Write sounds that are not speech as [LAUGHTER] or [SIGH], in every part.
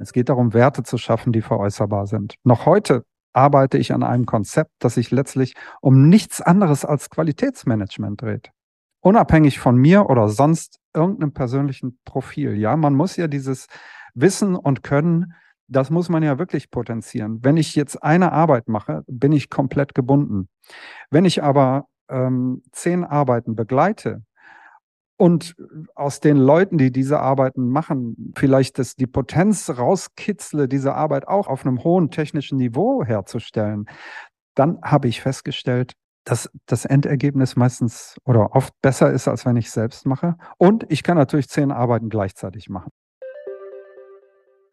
Es geht darum, Werte zu schaffen, die veräußerbar sind. Noch heute arbeite ich an einem Konzept, das sich letztlich um nichts anderes als Qualitätsmanagement dreht. Unabhängig von mir oder sonst irgendeinem persönlichen Profil. Ja, man muss ja dieses Wissen und Können, das muss man ja wirklich potenzieren. Wenn ich jetzt eine Arbeit mache, bin ich komplett gebunden. Wenn ich aber ähm, zehn Arbeiten begleite, und aus den Leuten, die diese Arbeiten machen, vielleicht das, die Potenz rauskitzle, diese Arbeit auch auf einem hohen technischen Niveau herzustellen, dann habe ich festgestellt, dass das Endergebnis meistens oder oft besser ist, als wenn ich es selbst mache. Und ich kann natürlich zehn Arbeiten gleichzeitig machen.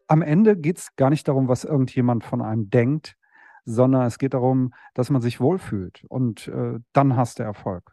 Am Ende geht es gar nicht darum, was irgendjemand von einem denkt, sondern es geht darum, dass man sich wohlfühlt. Und äh, dann hast du Erfolg.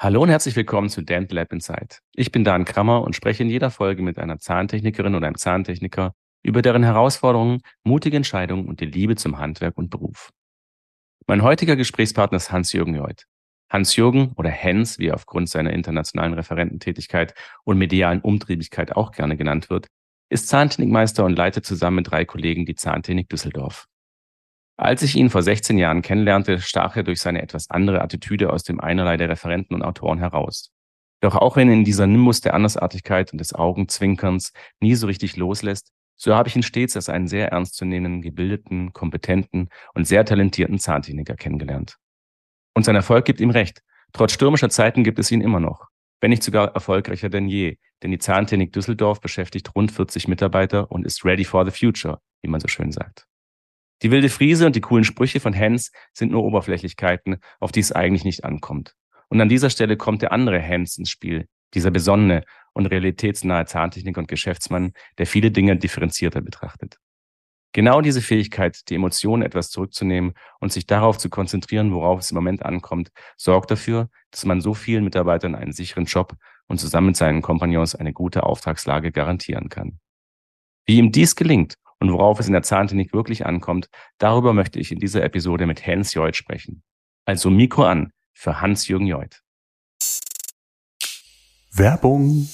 Hallo und herzlich willkommen zu Dent Lab Inside. Ich bin Dan Krammer und spreche in jeder Folge mit einer Zahntechnikerin oder einem Zahntechniker über deren Herausforderungen, mutige Entscheidungen und die Liebe zum Handwerk und Beruf. Mein heutiger Gesprächspartner ist Hans-Jürgen Joit. Hans-Jürgen oder Hens, wie er aufgrund seiner internationalen Referententätigkeit und medialen Umtriebigkeit auch gerne genannt wird, ist Zahntechnikmeister und leitet zusammen mit drei Kollegen die Zahntechnik Düsseldorf. Als ich ihn vor 16 Jahren kennenlernte, stach er durch seine etwas andere Attitüde aus dem Einerlei der Referenten und Autoren heraus. Doch auch wenn in dieser Nimbus der Andersartigkeit und des Augenzwinkerns nie so richtig loslässt, so habe ich ihn stets als einen sehr ernstzunehmenden, gebildeten, kompetenten und sehr talentierten Zahntechniker kennengelernt. Und sein Erfolg gibt ihm recht. Trotz stürmischer Zeiten gibt es ihn immer noch. Wenn nicht sogar erfolgreicher denn je. Denn die Zahntechnik Düsseldorf beschäftigt rund 40 Mitarbeiter und ist ready for the future, wie man so schön sagt. Die wilde Friese und die coolen Sprüche von Hans sind nur Oberflächlichkeiten, auf die es eigentlich nicht ankommt. Und an dieser Stelle kommt der andere Hans ins Spiel, dieser besonnene und realitätsnahe Zahntechniker und Geschäftsmann, der viele Dinge differenzierter betrachtet. Genau diese Fähigkeit, die Emotionen etwas zurückzunehmen und sich darauf zu konzentrieren, worauf es im Moment ankommt, sorgt dafür, dass man so vielen Mitarbeitern einen sicheren Job und zusammen mit seinen Kompagnons eine gute Auftragslage garantieren kann. Wie ihm dies gelingt und worauf es in der Zahntechnik wirklich ankommt, darüber möchte ich in dieser Episode mit Hans Joit sprechen. Also Mikro an für Hans-Jürgen Joit. Werbung.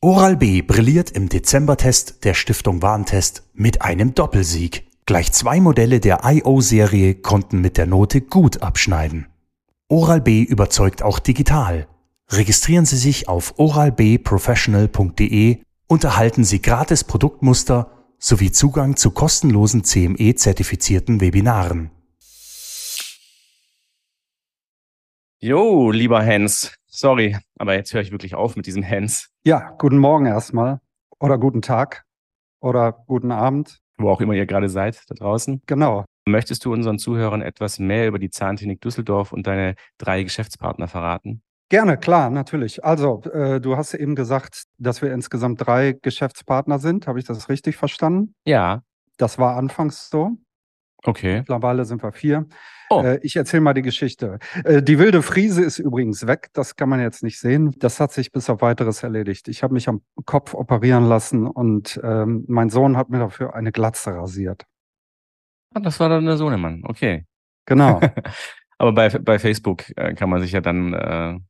Oral-B brilliert im Dezembertest der Stiftung Warentest mit einem Doppelsieg. Gleich zwei Modelle der IO-Serie konnten mit der Note gut abschneiden. Oral-B überzeugt auch digital. Registrieren Sie sich auf oralbprofessional.de und erhalten Sie gratis Produktmuster sowie Zugang zu kostenlosen CME-zertifizierten Webinaren. Jo, lieber Hans, sorry, aber jetzt höre ich wirklich auf mit diesem Hans. Ja, guten Morgen erstmal oder guten Tag oder guten Abend. Wo auch immer ihr gerade seid, da draußen. Genau. Möchtest du unseren Zuhörern etwas mehr über die Zahntechnik Düsseldorf und deine drei Geschäftspartner verraten? Gerne, klar, natürlich. Also, äh, du hast eben gesagt, dass wir insgesamt drei Geschäftspartner sind. Habe ich das richtig verstanden? Ja. Das war anfangs so. Okay. Mittlerweile sind wir vier. Oh. Äh, ich erzähle mal die Geschichte. Äh, die wilde Friese ist übrigens weg. Das kann man jetzt nicht sehen. Das hat sich bis auf weiteres erledigt. Ich habe mich am Kopf operieren lassen und ähm, mein Sohn hat mir dafür eine Glatze rasiert. Ah, das war dann der Sohnemann. Okay. Genau. [LAUGHS] Aber bei, bei Facebook äh, kann man sich ja dann äh,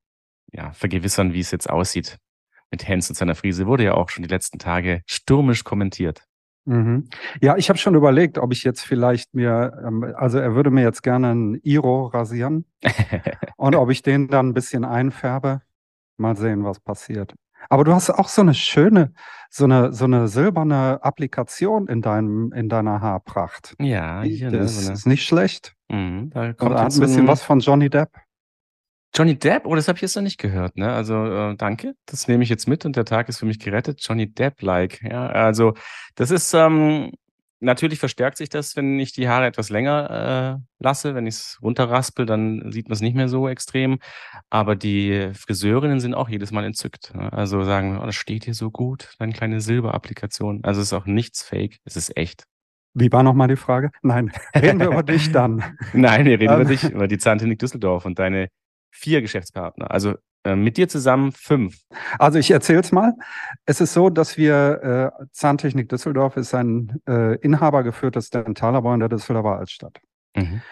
ja, vergewissern, wie es jetzt aussieht mit Hans und seiner Friese. Wurde ja auch schon die letzten Tage stürmisch kommentiert. Mhm. Ja, ich habe schon überlegt, ob ich jetzt vielleicht mir, ähm, also er würde mir jetzt gerne einen Iro rasieren [LAUGHS] und ob ich den dann ein bisschen einfärbe. Mal sehen, was passiert. Aber du hast auch so eine schöne, so eine, so eine silberne Applikation in deinem, in deiner Haarpracht. Ja, hier, das ne, so eine, ist nicht schlecht. Mhm, da Und kommt hat jetzt ein bisschen was von Johnny Depp. Johnny Depp? Oh, das habe ich jetzt noch nicht gehört, ne? Also äh, danke, das nehme ich jetzt mit und der Tag ist für mich gerettet. Johnny Depp-like, ja. Also das ist, ähm, natürlich verstärkt sich das, wenn ich die Haare etwas länger äh, lasse. Wenn ich es runterraspel, dann sieht man es nicht mehr so extrem. Aber die Friseurinnen sind auch jedes Mal entzückt. Ne? Also sagen, oh, das steht hier so gut, deine kleine Silberapplikation. Also es ist auch nichts fake, es ist echt. Wie war nochmal die Frage? Nein, [LAUGHS] reden wir über dich dann. Nein, wir reden über ähm. dich, über die Zahntechnik Düsseldorf und deine vier Geschäftspartner. Also äh, mit dir zusammen fünf. Also ich erzähle es mal. Es ist so, dass wir, äh, Zahntechnik Düsseldorf ist ein äh, inhabergeführtes Dentallabor in der Düsseldorfer Altstadt. Mhm.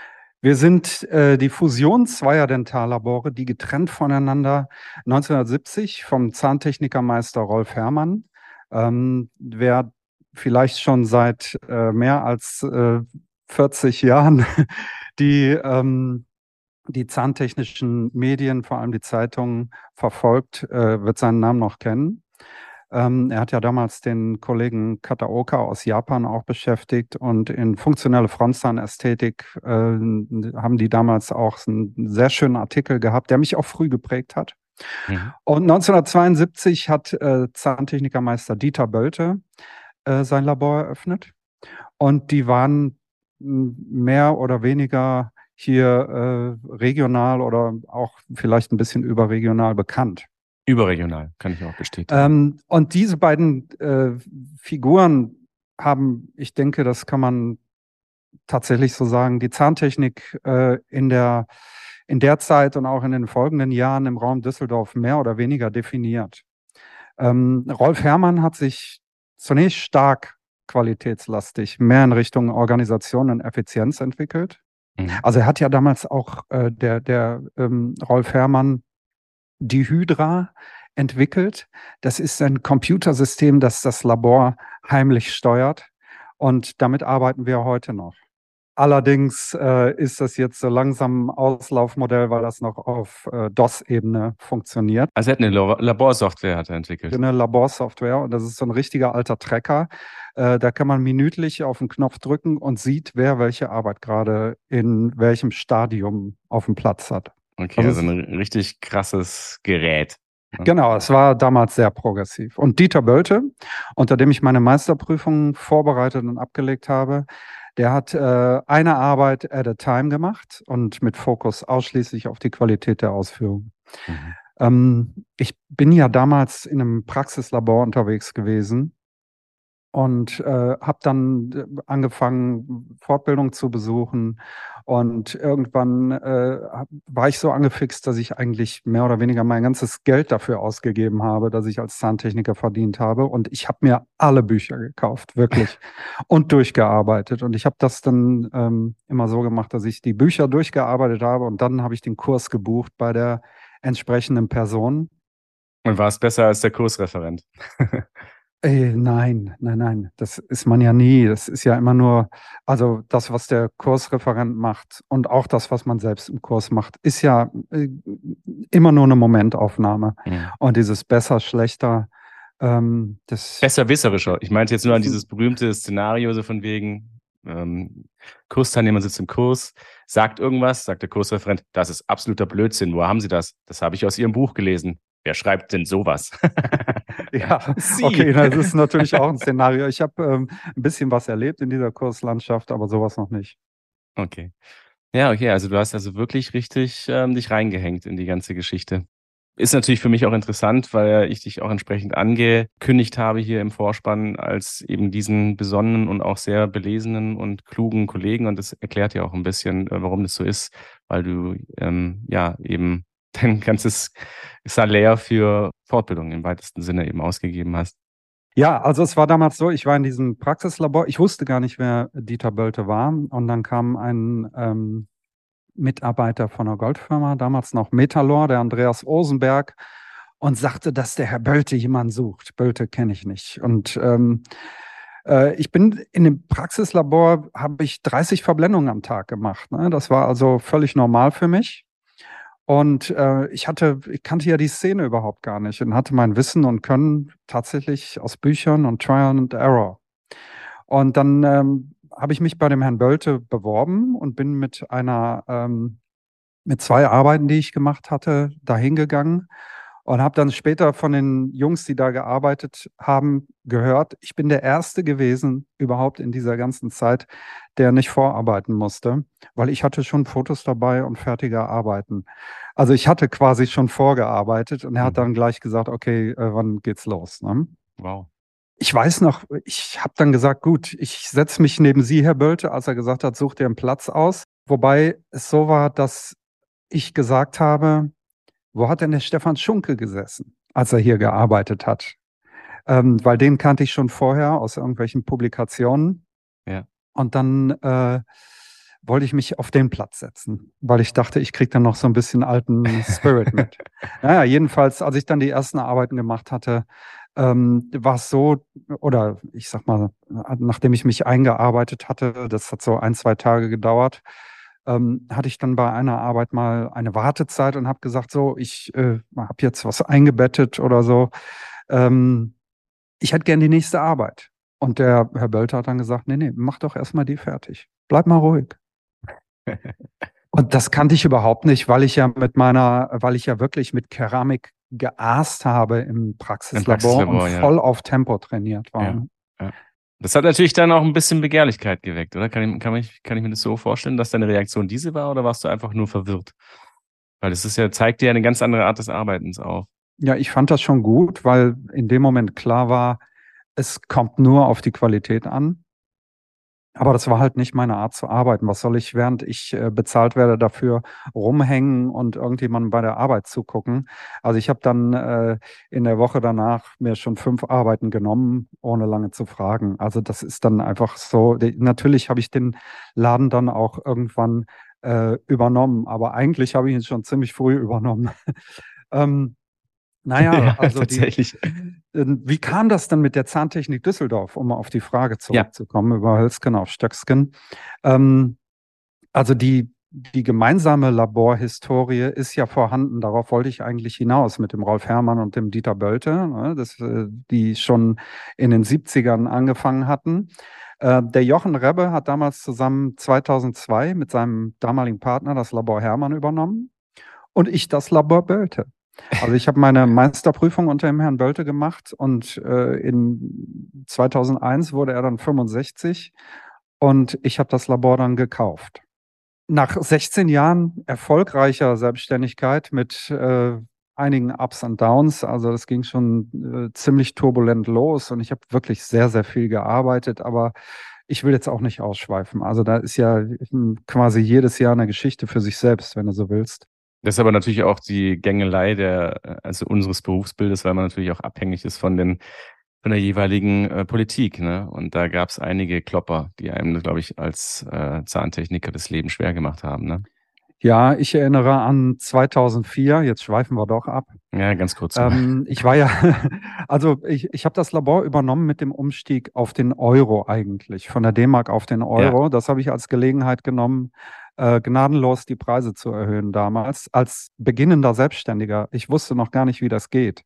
Wir sind äh, die Fusion zweier Dentallabore, die getrennt voneinander 1970 vom Zahntechnikermeister Rolf Herrmann, ähm, wer vielleicht schon seit äh, mehr als äh, 40 Jahren [LAUGHS] die ähm, die zahntechnischen Medien, vor allem die Zeitungen, verfolgt, äh, wird seinen Namen noch kennen. Ähm, er hat ja damals den Kollegen Kataoka aus Japan auch beschäftigt und in funktionelle Frontzahnästhetik äh, haben die damals auch einen sehr schönen Artikel gehabt, der mich auch früh geprägt hat. Mhm. Und 1972 hat äh, Zahntechnikermeister Dieter Bölte äh, sein Labor eröffnet und die waren mehr oder weniger hier äh, regional oder auch vielleicht ein bisschen überregional bekannt. Überregional, kann ich auch bestätigen. Ähm, und diese beiden äh, Figuren haben, ich denke, das kann man tatsächlich so sagen, die Zahntechnik äh, in der in der Zeit und auch in den folgenden Jahren im Raum Düsseldorf mehr oder weniger definiert. Ähm, Rolf Herrmann hat sich zunächst stark qualitätslastig mehr in Richtung Organisation und Effizienz entwickelt. Mhm. Also er hat ja damals auch äh, der, der ähm, Rolf Herrmann die Hydra entwickelt. Das ist ein Computersystem, das das Labor heimlich steuert. Und damit arbeiten wir heute noch. Allerdings äh, ist das jetzt so langsam ein Auslaufmodell, weil das noch auf äh, DOS-Ebene funktioniert. Also er hat eine Laborsoftware hat er entwickelt. Eine Laborsoftware und das ist so ein richtiger alter Tracker. Äh, da kann man minütlich auf den Knopf drücken und sieht, wer welche Arbeit gerade in welchem Stadium auf dem Platz hat. Okay, also, also ein richtig krasses Gerät. Genau, es war damals sehr progressiv. Und Dieter Bölte, unter dem ich meine Meisterprüfung vorbereitet und abgelegt habe, der hat äh, eine Arbeit at a time gemacht und mit Fokus ausschließlich auf die Qualität der Ausführung. Mhm. Ähm, ich bin ja damals in einem Praxislabor unterwegs gewesen und äh, habe dann äh, angefangen, Fortbildung zu besuchen. Und irgendwann äh, war ich so angefixt, dass ich eigentlich mehr oder weniger mein ganzes Geld dafür ausgegeben habe, dass ich als Zahntechniker verdient habe. Und ich habe mir alle Bücher gekauft, wirklich, [LAUGHS] und durchgearbeitet. Und ich habe das dann ähm, immer so gemacht, dass ich die Bücher durchgearbeitet habe und dann habe ich den Kurs gebucht bei der entsprechenden Person. Und war es besser als der Kursreferent? [LAUGHS] Ey, nein, nein, nein, das ist man ja nie. Das ist ja immer nur, also das, was der Kursreferent macht und auch das, was man selbst im Kurs macht, ist ja äh, immer nur eine Momentaufnahme. Mhm. Und dieses besser, schlechter, ähm, das. Besserwisserischer. Ich meinte jetzt nur an dieses berühmte Szenario, so von wegen, ähm, Kursteilnehmer sitzt im Kurs, sagt irgendwas, sagt der Kursreferent, das ist absoluter Blödsinn. Wo haben Sie das? Das habe ich aus Ihrem Buch gelesen. Wer schreibt denn sowas? [LAUGHS] ja, [LAUGHS] Sie. okay, das ist natürlich auch ein [LAUGHS] Szenario. Ich habe ähm, ein bisschen was erlebt in dieser Kurslandschaft, aber sowas noch nicht. Okay. Ja, okay, also du hast also wirklich richtig ähm, dich reingehängt in die ganze Geschichte. Ist natürlich für mich auch interessant, weil ich dich auch entsprechend angekündigt habe hier im Vorspann als eben diesen besonnenen und auch sehr belesenen und klugen Kollegen. Und das erklärt ja auch ein bisschen, äh, warum das so ist, weil du ähm, ja eben [LAUGHS] dein ganzes Salär für Fortbildung im weitesten Sinne eben ausgegeben hast. Ja, also es war damals so, ich war in diesem Praxislabor, ich wusste gar nicht, wer Dieter Bölte war. Und dann kam ein ähm, Mitarbeiter von einer Goldfirma, damals noch Metalor, der Andreas Osenberg, und sagte, dass der Herr Bölte jemanden sucht. Bölte kenne ich nicht. Und ähm, äh, ich bin in dem Praxislabor, habe ich 30 Verblendungen am Tag gemacht. Ne? Das war also völlig normal für mich. Und äh, ich hatte, ich kannte ja die Szene überhaupt gar nicht und hatte mein Wissen und Können tatsächlich aus Büchern und Trial and Error. Und dann ähm, habe ich mich bei dem Herrn Bölte beworben und bin mit einer, ähm, mit zwei Arbeiten, die ich gemacht hatte, dahin gegangen. Und habe dann später von den Jungs, die da gearbeitet haben, gehört, ich bin der Erste gewesen überhaupt in dieser ganzen Zeit, der nicht vorarbeiten musste, weil ich hatte schon Fotos dabei und fertige Arbeiten. Also ich hatte quasi schon vorgearbeitet und er hat Mhm. dann gleich gesagt, okay, äh, wann geht's los? Ne? Wow. Ich weiß noch, ich habe dann gesagt, gut, ich setze mich neben Sie, Herr Bölte, als er gesagt hat, such dir einen Platz aus. Wobei es so war, dass ich gesagt habe, wo hat denn der Stefan Schunke gesessen, als er hier gearbeitet hat? Ähm, weil den kannte ich schon vorher aus irgendwelchen Publikationen. Ja. Und dann äh, wollte ich mich auf den Platz setzen, weil ich dachte, ich kriege dann noch so ein bisschen alten Spirit [LAUGHS] mit. Naja, jedenfalls, als ich dann die ersten Arbeiten gemacht hatte, ähm, war es so, oder ich sag mal, nachdem ich mich eingearbeitet hatte, das hat so ein, zwei Tage gedauert, ähm, hatte ich dann bei einer Arbeit mal eine Wartezeit und habe gesagt, so, ich äh, habe jetzt was eingebettet oder so. Ähm, ich hätte gern die nächste Arbeit. Und der Herr Bölter hat dann gesagt, nee, nee, mach doch erstmal die fertig. Bleib mal ruhig. [LAUGHS] Und das kannte ich überhaupt nicht, weil ich ja mit meiner, weil ich ja wirklich mit Keramik geaßt habe im Praxislabor, Praxislabor, und ja. voll auf Tempo trainiert war. Ja. Das hat natürlich dann auch ein bisschen Begehrlichkeit geweckt, oder? Kann ich, kann, ich, kann ich mir das so vorstellen, dass deine Reaktion diese war oder warst du einfach nur verwirrt? Weil es ist ja, zeigt dir eine ganz andere Art des Arbeitens auf. Ja, ich fand das schon gut, weil in dem Moment klar war, es kommt nur auf die Qualität an. Aber das war halt nicht meine Art zu arbeiten. Was soll ich, während ich äh, bezahlt werde, dafür rumhängen und irgendjemandem bei der Arbeit zugucken? Also ich habe dann äh, in der Woche danach mir schon fünf Arbeiten genommen, ohne lange zu fragen. Also das ist dann einfach so. Natürlich habe ich den Laden dann auch irgendwann äh, übernommen, aber eigentlich habe ich ihn schon ziemlich früh [LAUGHS] übernommen. ähm, naja, [LAUGHS] also die, tatsächlich. äh, wie kam das denn mit der Zahntechnik Düsseldorf, um auf die Frage zurückzukommen über Hölzgen auf Stöcksken? Ähm, also die, die gemeinsame Laborhistorie ist ja vorhanden. Darauf wollte ich eigentlich hinaus mit dem Rolf Herrmann und dem Dieter Bölte, ne, das, äh, die schon in den 70ern angefangen hatten. Äh, der Jochen Rebbe hat damals zusammen 2002 mit seinem damaligen Partner das Labor Hermann übernommen und ich das Labor Bölte. Also ich habe meine Meisterprüfung unter dem Herrn Bölte gemacht und äh, in 2001 wurde er dann 65 und ich habe das Labor dann gekauft. Nach 16 Jahren erfolgreicher Selbstständigkeit mit äh, einigen Ups und Downs, also das ging schon äh, ziemlich turbulent los und ich habe wirklich sehr, sehr viel gearbeitet, aber ich will jetzt auch nicht ausschweifen. Also da ist ja hm, quasi jedes Jahr eine Geschichte für sich selbst, wenn du so willst. Das ist aber natürlich auch die Gängelei der, also unseres Berufsbildes, weil man natürlich auch abhängig ist von den von der jeweiligen äh, Politik. Ne? Und da gab es einige Klopper, die einem, glaube ich, als äh, Zahntechniker das Leben schwer gemacht haben. Ne? Ja, ich erinnere an 2004, jetzt schweifen wir doch ab. Ja, ganz kurz. Ähm, ich war ja, [LAUGHS] also ich, ich habe das Labor übernommen mit dem Umstieg auf den Euro eigentlich, von der D-Mark auf den Euro. Das habe ich als Gelegenheit genommen, äh, gnadenlos die Preise zu erhöhen damals, als beginnender Selbstständiger. Ich wusste noch gar nicht, wie das geht.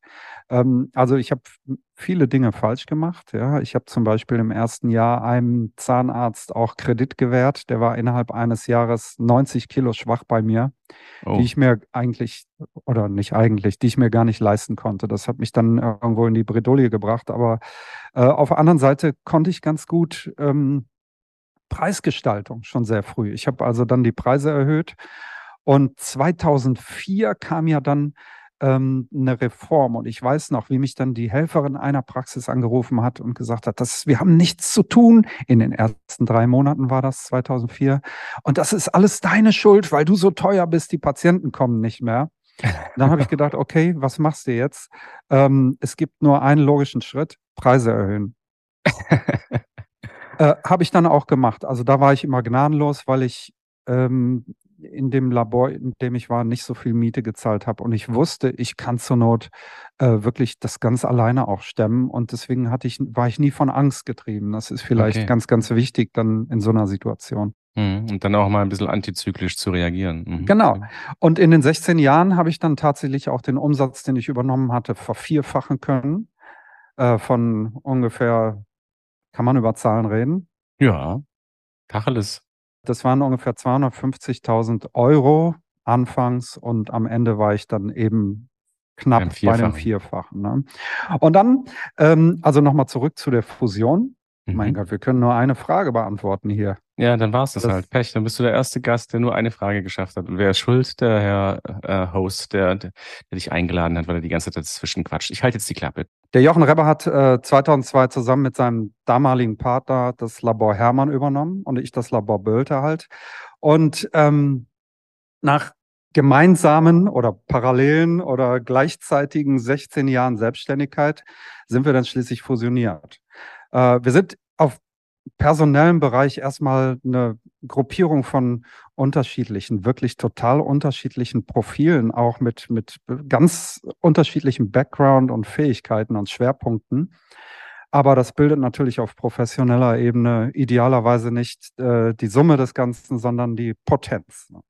Ähm, also ich habe viele Dinge falsch gemacht. Ja. Ich habe zum Beispiel im ersten Jahr einem Zahnarzt auch Kredit gewährt. Der war innerhalb eines Jahres 90 Kilo schwach bei mir, oh. die ich mir eigentlich, oder nicht eigentlich, die ich mir gar nicht leisten konnte. Das hat mich dann irgendwo in die Bredouille gebracht. Aber äh, auf der anderen Seite konnte ich ganz gut ähm, Preisgestaltung schon sehr früh. Ich habe also dann die Preise erhöht. Und 2004 kam ja dann ähm, eine Reform. Und ich weiß noch, wie mich dann die Helferin einer Praxis angerufen hat und gesagt hat, das, wir haben nichts zu tun. In den ersten drei Monaten war das 2004. Und das ist alles deine Schuld, weil du so teuer bist, die Patienten kommen nicht mehr. Dann habe ich gedacht, okay, was machst du jetzt? Ähm, es gibt nur einen logischen Schritt, Preise erhöhen. [LAUGHS] äh, habe ich dann auch gemacht. Also da war ich immer gnadenlos, weil ich ähm, in dem Labor, in dem ich war, nicht so viel Miete gezahlt habe. Und ich wusste, ich kann zur Not äh, wirklich das ganz alleine auch stemmen. Und deswegen hatte ich, war ich nie von Angst getrieben. Das ist vielleicht Okay. ganz, ganz wichtig dann in so einer Situation. Mhm. Und dann auch mal ein bisschen antizyklisch zu reagieren. Mhm. Genau. Und in den 16 Jahren habe ich dann tatsächlich auch den Umsatz, den ich übernommen hatte, vervierfachen können. Äh, von ungefähr, kann man über Zahlen reden? Ja. Tacheles. Das waren ungefähr 250.000 Euro anfangs und am Ende war ich dann eben knapp bei dem Vierfachen. Ne? Und dann, ähm, also nochmal zurück zu der Fusion. Mhm. Mein Gott, wir können nur eine Frage beantworten hier. Ja, dann war es das, das, halt. Pech. Dann bist du der erste Gast, der nur eine Frage geschafft hat. Und wer ist schuld? Der Herr äh, Host, der, der, der, dich eingeladen hat, weil er die ganze Zeit dazwischen quatscht. Ich halte jetzt die Klappe. Der Jochen Rebber hat äh, 2002 zusammen mit seinem damaligen Partner das Labor Hermann übernommen und ich das Labor Bölte halt. Und ähm, nach gemeinsamen oder parallelen oder gleichzeitigen 16 Jahren Selbstständigkeit sind wir dann schließlich fusioniert. Äh, wir sind auf personellem Bereich erstmal eine Gruppierung von unterschiedlichen, wirklich total unterschiedlichen Profilen, auch mit, mit ganz unterschiedlichem Background und Fähigkeiten und Schwerpunkten. Aber das bildet natürlich auf professioneller Ebene idealerweise nicht äh, die Summe des Ganzen, sondern die Potenz. Ne?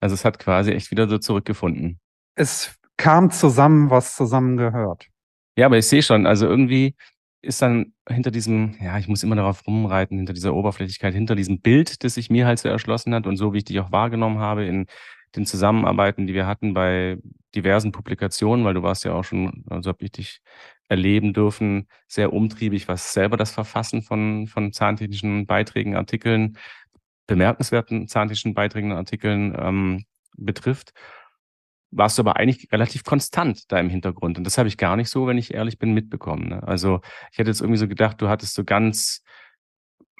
Also es hat quasi echt wieder so zurückgefunden. Es kam zusammen, was zusammengehört. Ja, aber ich sehe schon, also irgendwie ist dann hinter diesem, ja, ich muss immer darauf rumreiten, hinter dieser Oberflächlichkeit, hinter diesem Bild, das sich mir halt so erschlossen hat und so, wie ich dich auch wahrgenommen habe in den Zusammenarbeiten, die wir hatten bei diversen Publikationen, weil du warst ja auch schon, also habe ich dich erleben dürfen, sehr umtriebig, was selber das Verfassen von, von zahntechnischen Beiträgen, Artikeln bemerkenswerten zahntechnischen Beiträgen Artikeln ähm, betrifft, warst du aber eigentlich relativ konstant da im Hintergrund. Und das habe ich gar nicht so, wenn ich ehrlich bin, mitbekommen. Ne? Also ich hätte jetzt irgendwie so gedacht, du hattest so ganz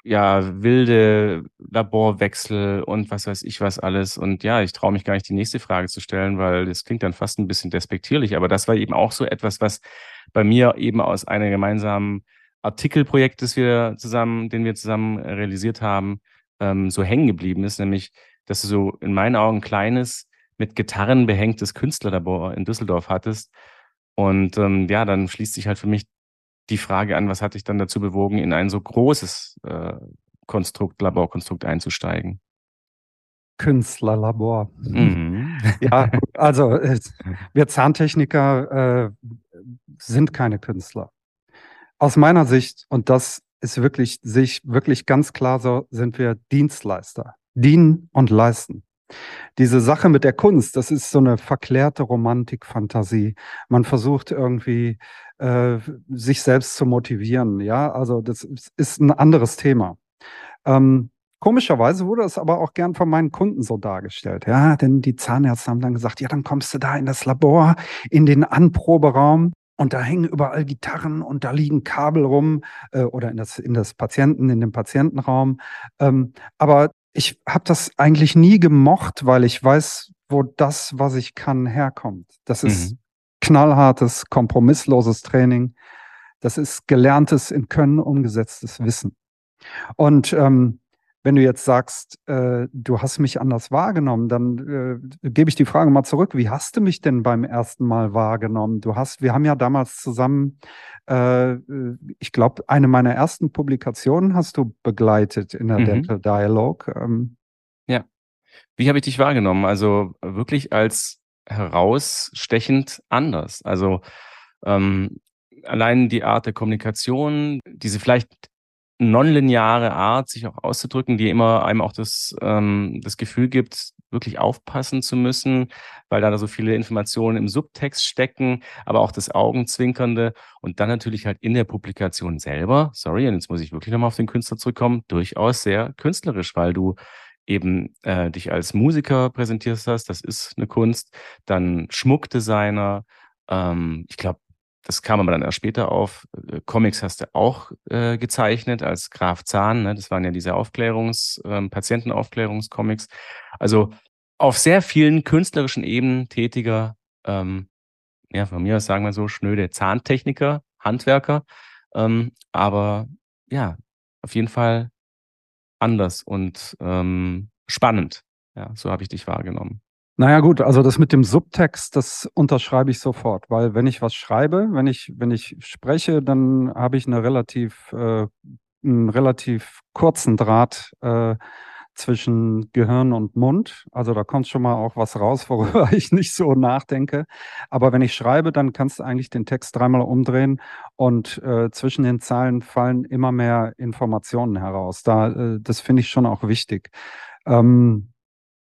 ja, wilde Laborwechsel und was weiß ich was alles. Und ja, ich traue mich gar nicht, die nächste Frage zu stellen, weil das klingt dann fast ein bisschen despektierlich. Aber das war eben auch so etwas, was bei mir eben aus einem gemeinsamen Artikelprojekt, das wir zusammen, den wir zusammen realisiert haben, ähm, so hängen geblieben ist, nämlich, dass du so in meinen Augen kleines, mit Gitarren behängtes Künstlerlabor in Düsseldorf hattest. Und ähm, ja, dann schließt sich halt für mich die Frage an, was hat dich dann dazu bewogen, in ein so großes äh, Konstrukt, Laborkonstrukt einzusteigen? Künstlerlabor. Mhm. Ja, [LAUGHS] also wir Zahntechniker äh, sind keine Künstler. Aus meiner Sicht, und das ist wirklich, sich wirklich ganz klar so, sind wir Dienstleister. Dienen und leisten. Diese Sache mit der Kunst, das ist so eine verklärte Romantik-Fantasie. Man versucht irgendwie äh, sich selbst zu motivieren. Ja, also das ist ein anderes Thema. Ähm, komischerweise wurde es aber auch gern von meinen Kunden so dargestellt. Ja, denn die Zahnärzte haben dann gesagt, ja, dann kommst du da in das Labor, in den Anproberaum und da hängen überall Gitarren und da liegen Kabel rum äh, oder in das, in das Patienten, in dem Patientenraum. Ähm, aber ich habe das eigentlich nie gemocht, weil ich weiß, wo das, was ich kann, herkommt. Das ist mhm. knallhartes, kompromissloses Training. Das ist gelerntes, in Können umgesetztes Wissen. Und ähm, wenn du jetzt sagst, äh, du hast mich anders wahrgenommen, dann äh, gebe ich die Frage mal zurück. Wie hast du mich denn beim ersten Mal wahrgenommen? Du hast, wir haben ja damals zusammen, äh, ich glaube, eine meiner ersten Publikationen hast du begleitet in der mhm. Dental Dialogue. Ähm, ja. Wie habe ich dich wahrgenommen? Also wirklich als herausstechend anders. Also ähm, allein die Art der Kommunikation, diese vielleicht nonlineare Art, sich auch auszudrücken, die immer einem auch das, ähm, das Gefühl gibt, wirklich aufpassen zu müssen, weil da so viele Informationen im Subtext stecken, aber auch das Augenzwinkernde und dann natürlich halt in der Publikation selber, sorry, und jetzt muss ich wirklich nochmal auf den Künstler zurückkommen, durchaus sehr künstlerisch, weil du eben äh, dich als Musiker präsentierst hast, das ist eine Kunst, dann Schmuckdesigner, ähm, ich glaube, das kam aber dann erst später auf. Äh, Comics hast du auch äh, gezeichnet als Graf Zahn. Ne? Das waren ja diese Aufklärungs-, ähm, Patientenaufklärungscomics. Also auf sehr vielen künstlerischen Ebenen tätiger, ähm, ja, von mir aus sagen wir so, schnöde Zahntechniker, Handwerker. Ähm, aber ja, auf jeden Fall anders und ähm, spannend. Ja, so habe ich dich wahrgenommen. Naja gut, also das mit dem Subtext, das unterschreibe ich sofort, weil wenn ich was schreibe, wenn ich, wenn ich spreche, dann habe ich eine relativ, äh, einen relativ kurzen Draht äh, zwischen Gehirn und Mund. Also da kommt schon mal auch was raus, [LAUGHS] worüber ich nicht so nachdenke. Aber wenn ich schreibe, dann kannst du eigentlich den Text dreimal umdrehen und äh, zwischen den Zeilen fallen immer mehr Informationen heraus. Da, äh, das finde ich schon auch wichtig. Ähm,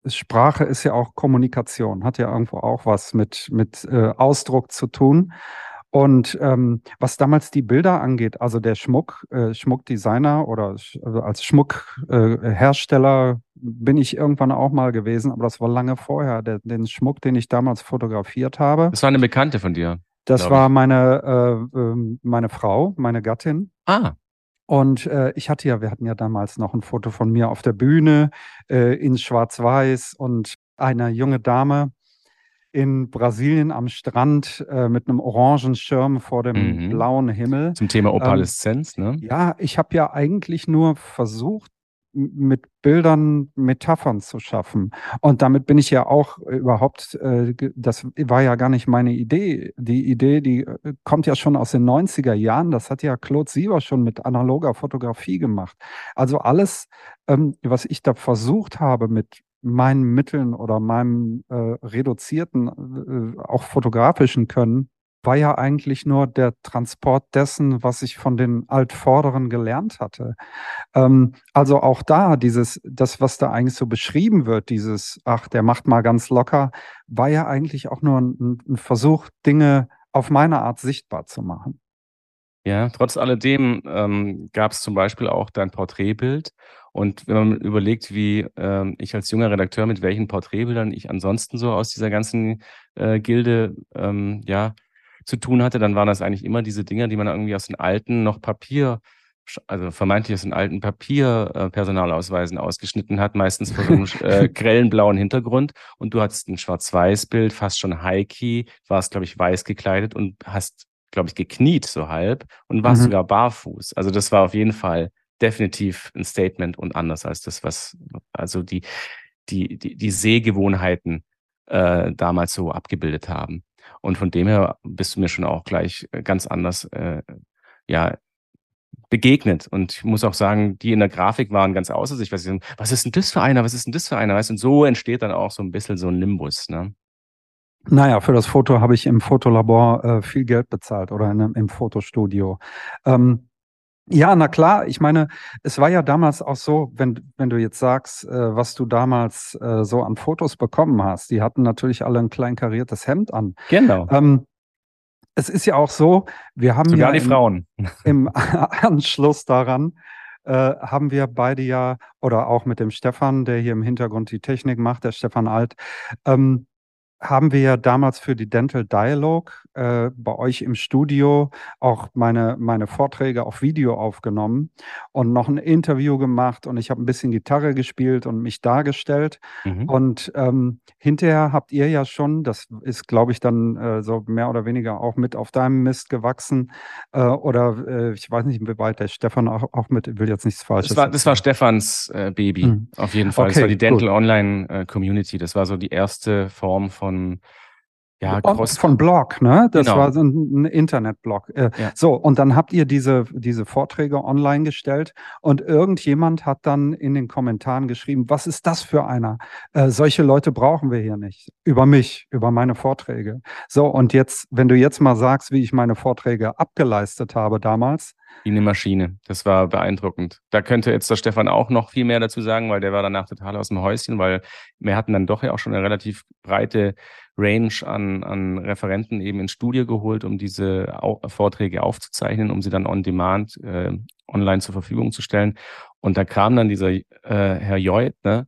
Sprache ist ja auch Kommunikation, hat ja irgendwo auch was mit, mit äh, Ausdruck zu tun. Und ähm, was damals die Bilder angeht, also der Schmuck, äh, Schmuckdesigner oder sch also als Schmuckhersteller äh, bin ich irgendwann auch mal gewesen, aber das war lange vorher. Der, den Schmuck, den ich damals fotografiert habe. Das war eine Bekannte von dir. Das war meine, äh, ähm, meine Frau, meine Gattin. Ah. Und äh, ich hatte ja, wir hatten ja damals noch ein Foto von mir auf der Bühne äh, in Schwarz-Weiß und eine junge Dame, in Brasilien am Strand äh, mit einem orangen Schirm vor dem mhm. blauen Himmel. Zum Thema Opaleszenz, ähm, ne? Ja, ich habe ja eigentlich nur versucht, mit Bildern Metaphern zu schaffen. Und damit bin ich ja auch überhaupt, äh, das war ja gar nicht meine Idee. Die Idee, die äh, kommt ja schon aus den 90er Jahren. Das hat ja Claude Siever schon mit analoger Fotografie gemacht. Also alles, ähm, was ich da versucht habe mit meinen Mitteln oder meinem äh, reduzierten, äh, auch fotografischen Können, war ja eigentlich nur der Transport dessen, was ich von den Altvorderen gelernt hatte. Ähm, also auch da, dieses, das, was da eigentlich so beschrieben wird, dieses, ach, der macht mal ganz locker, war ja eigentlich auch nur ein, ein Versuch, Dinge auf meine Art sichtbar zu machen. Ja, trotz alledem ähm, gab es zum Beispiel auch dein Porträtbild. Und wenn man überlegt, wie ähm, ich als junger Redakteur mit welchen Porträtbildern ich ansonsten so aus dieser ganzen äh, Gilde ähm, ja zu tun hatte, dann waren das eigentlich immer diese Dinger, die man irgendwie aus den alten noch Papier, also vermeintlich aus den alten Papier-Personalausweisen äh, ausgeschnitten hat, meistens vor so einem [LAUGHS] äh, grellen blauen Hintergrund. Und du hattest ein Schwarz-Weiß-Bild, fast schon High-Key, warst, glaube ich, weiß gekleidet und hast glaube ich, gekniet so halb und warst mhm. sogar barfuß. Also das war auf jeden Fall definitiv ein Statement und anders als das, was, also die, die, die, die Sehgewohnheiten äh, damals so abgebildet haben. Und von dem her bist du mir schon auch gleich ganz anders, äh, ja, begegnet. Und ich muss auch sagen, die in der Grafik waren ganz außer sich. Was ist denn das für einer? Was ist denn das für einer? Weißt? Und so entsteht dann auch so ein bisschen so ein Nimbus. Ne? Naja, für das Foto habe ich im Fotolabor äh, viel Geld bezahlt oder in, im Fotostudio. Ähm, ja, na klar, ich meine, es war ja damals auch so, wenn, wenn du jetzt sagst, äh, was du damals äh, so an Fotos bekommen hast, die hatten natürlich alle ein klein kariertes Hemd an. Genau. Ähm, es ist ja auch so, wir haben Sogar ja die im, Frauen. [LAUGHS] im Anschluss daran äh, haben wir beide ja, oder auch mit dem Stefan, der hier im Hintergrund die Technik macht, der Stefan Alt, ähm, haben wir ja damals für die Dental Dialogue äh, bei euch im Studio auch meine, meine Vorträge auf Video aufgenommen und noch ein Interview gemacht und ich habe ein bisschen Gitarre gespielt und mich dargestellt. Mhm. Und ähm, hinterher habt ihr ja schon, das ist, glaube ich, dann äh, so mehr oder weniger auch mit auf deinem Mist gewachsen. Äh, oder äh, ich weiß nicht, wie weit der Stefan auch, auch mit, will jetzt nichts Falsches. Das war, das war Stefans äh, Baby, mhm. auf jeden Fall. Okay, das war die Dental gut. Online äh, Community. Das war so die erste Form von von ja, Cross von Blog, ne? Das genau. war so ein, ein Internetblog. Äh, ja. So, und dann habt ihr diese, diese Vorträge online gestellt und irgendjemand hat dann in den Kommentaren geschrieben, was ist das für einer? Äh, solche Leute brauchen wir hier nicht. Über mich, über meine Vorträge. So, und jetzt, wenn du jetzt mal sagst, wie ich meine Vorträge abgeleistet habe damals, wie eine Maschine. Das war beeindruckend. Da könnte jetzt der Stefan auch noch viel mehr dazu sagen, weil der war danach total aus dem Häuschen, weil wir hatten dann doch ja auch schon eine relativ breite Range an, an Referenten eben ins Studio geholt, um diese Vorträge aufzuzeichnen, um sie dann on demand äh, online zur Verfügung zu stellen. Und da kam dann dieser äh, Herr Joit, ne,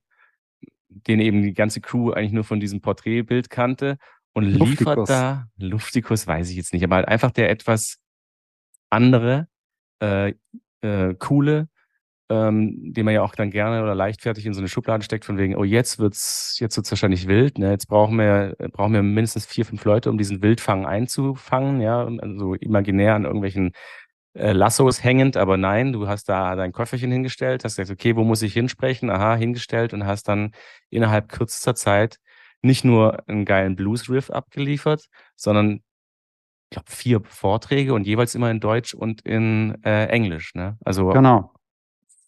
den eben die ganze Crew eigentlich nur von diesem Porträtbild kannte und Luftikus. liefert da, Luftikus weiß ich jetzt nicht, aber halt einfach der etwas andere, äh, äh, coole, ähm, den man ja auch dann gerne oder leichtfertig in so eine Schublade steckt, von wegen, oh, jetzt wird's, jetzt wird's wahrscheinlich wild, ne? Jetzt brauchen wir, brauchen wir mindestens vier, fünf Leute, um diesen Wildfang einzufangen, ja, also imaginär an irgendwelchen äh, Lassos hängend, aber nein, du hast da dein Köfferchen hingestellt, hast gesagt, okay, wo muss ich hinsprechen? Aha, hingestellt und hast dann innerhalb kürzester Zeit nicht nur einen geilen Blues-Riff abgeliefert, sondern ich glaube, vier Vorträge und jeweils immer in Deutsch und in äh, Englisch. Ne? Also genau.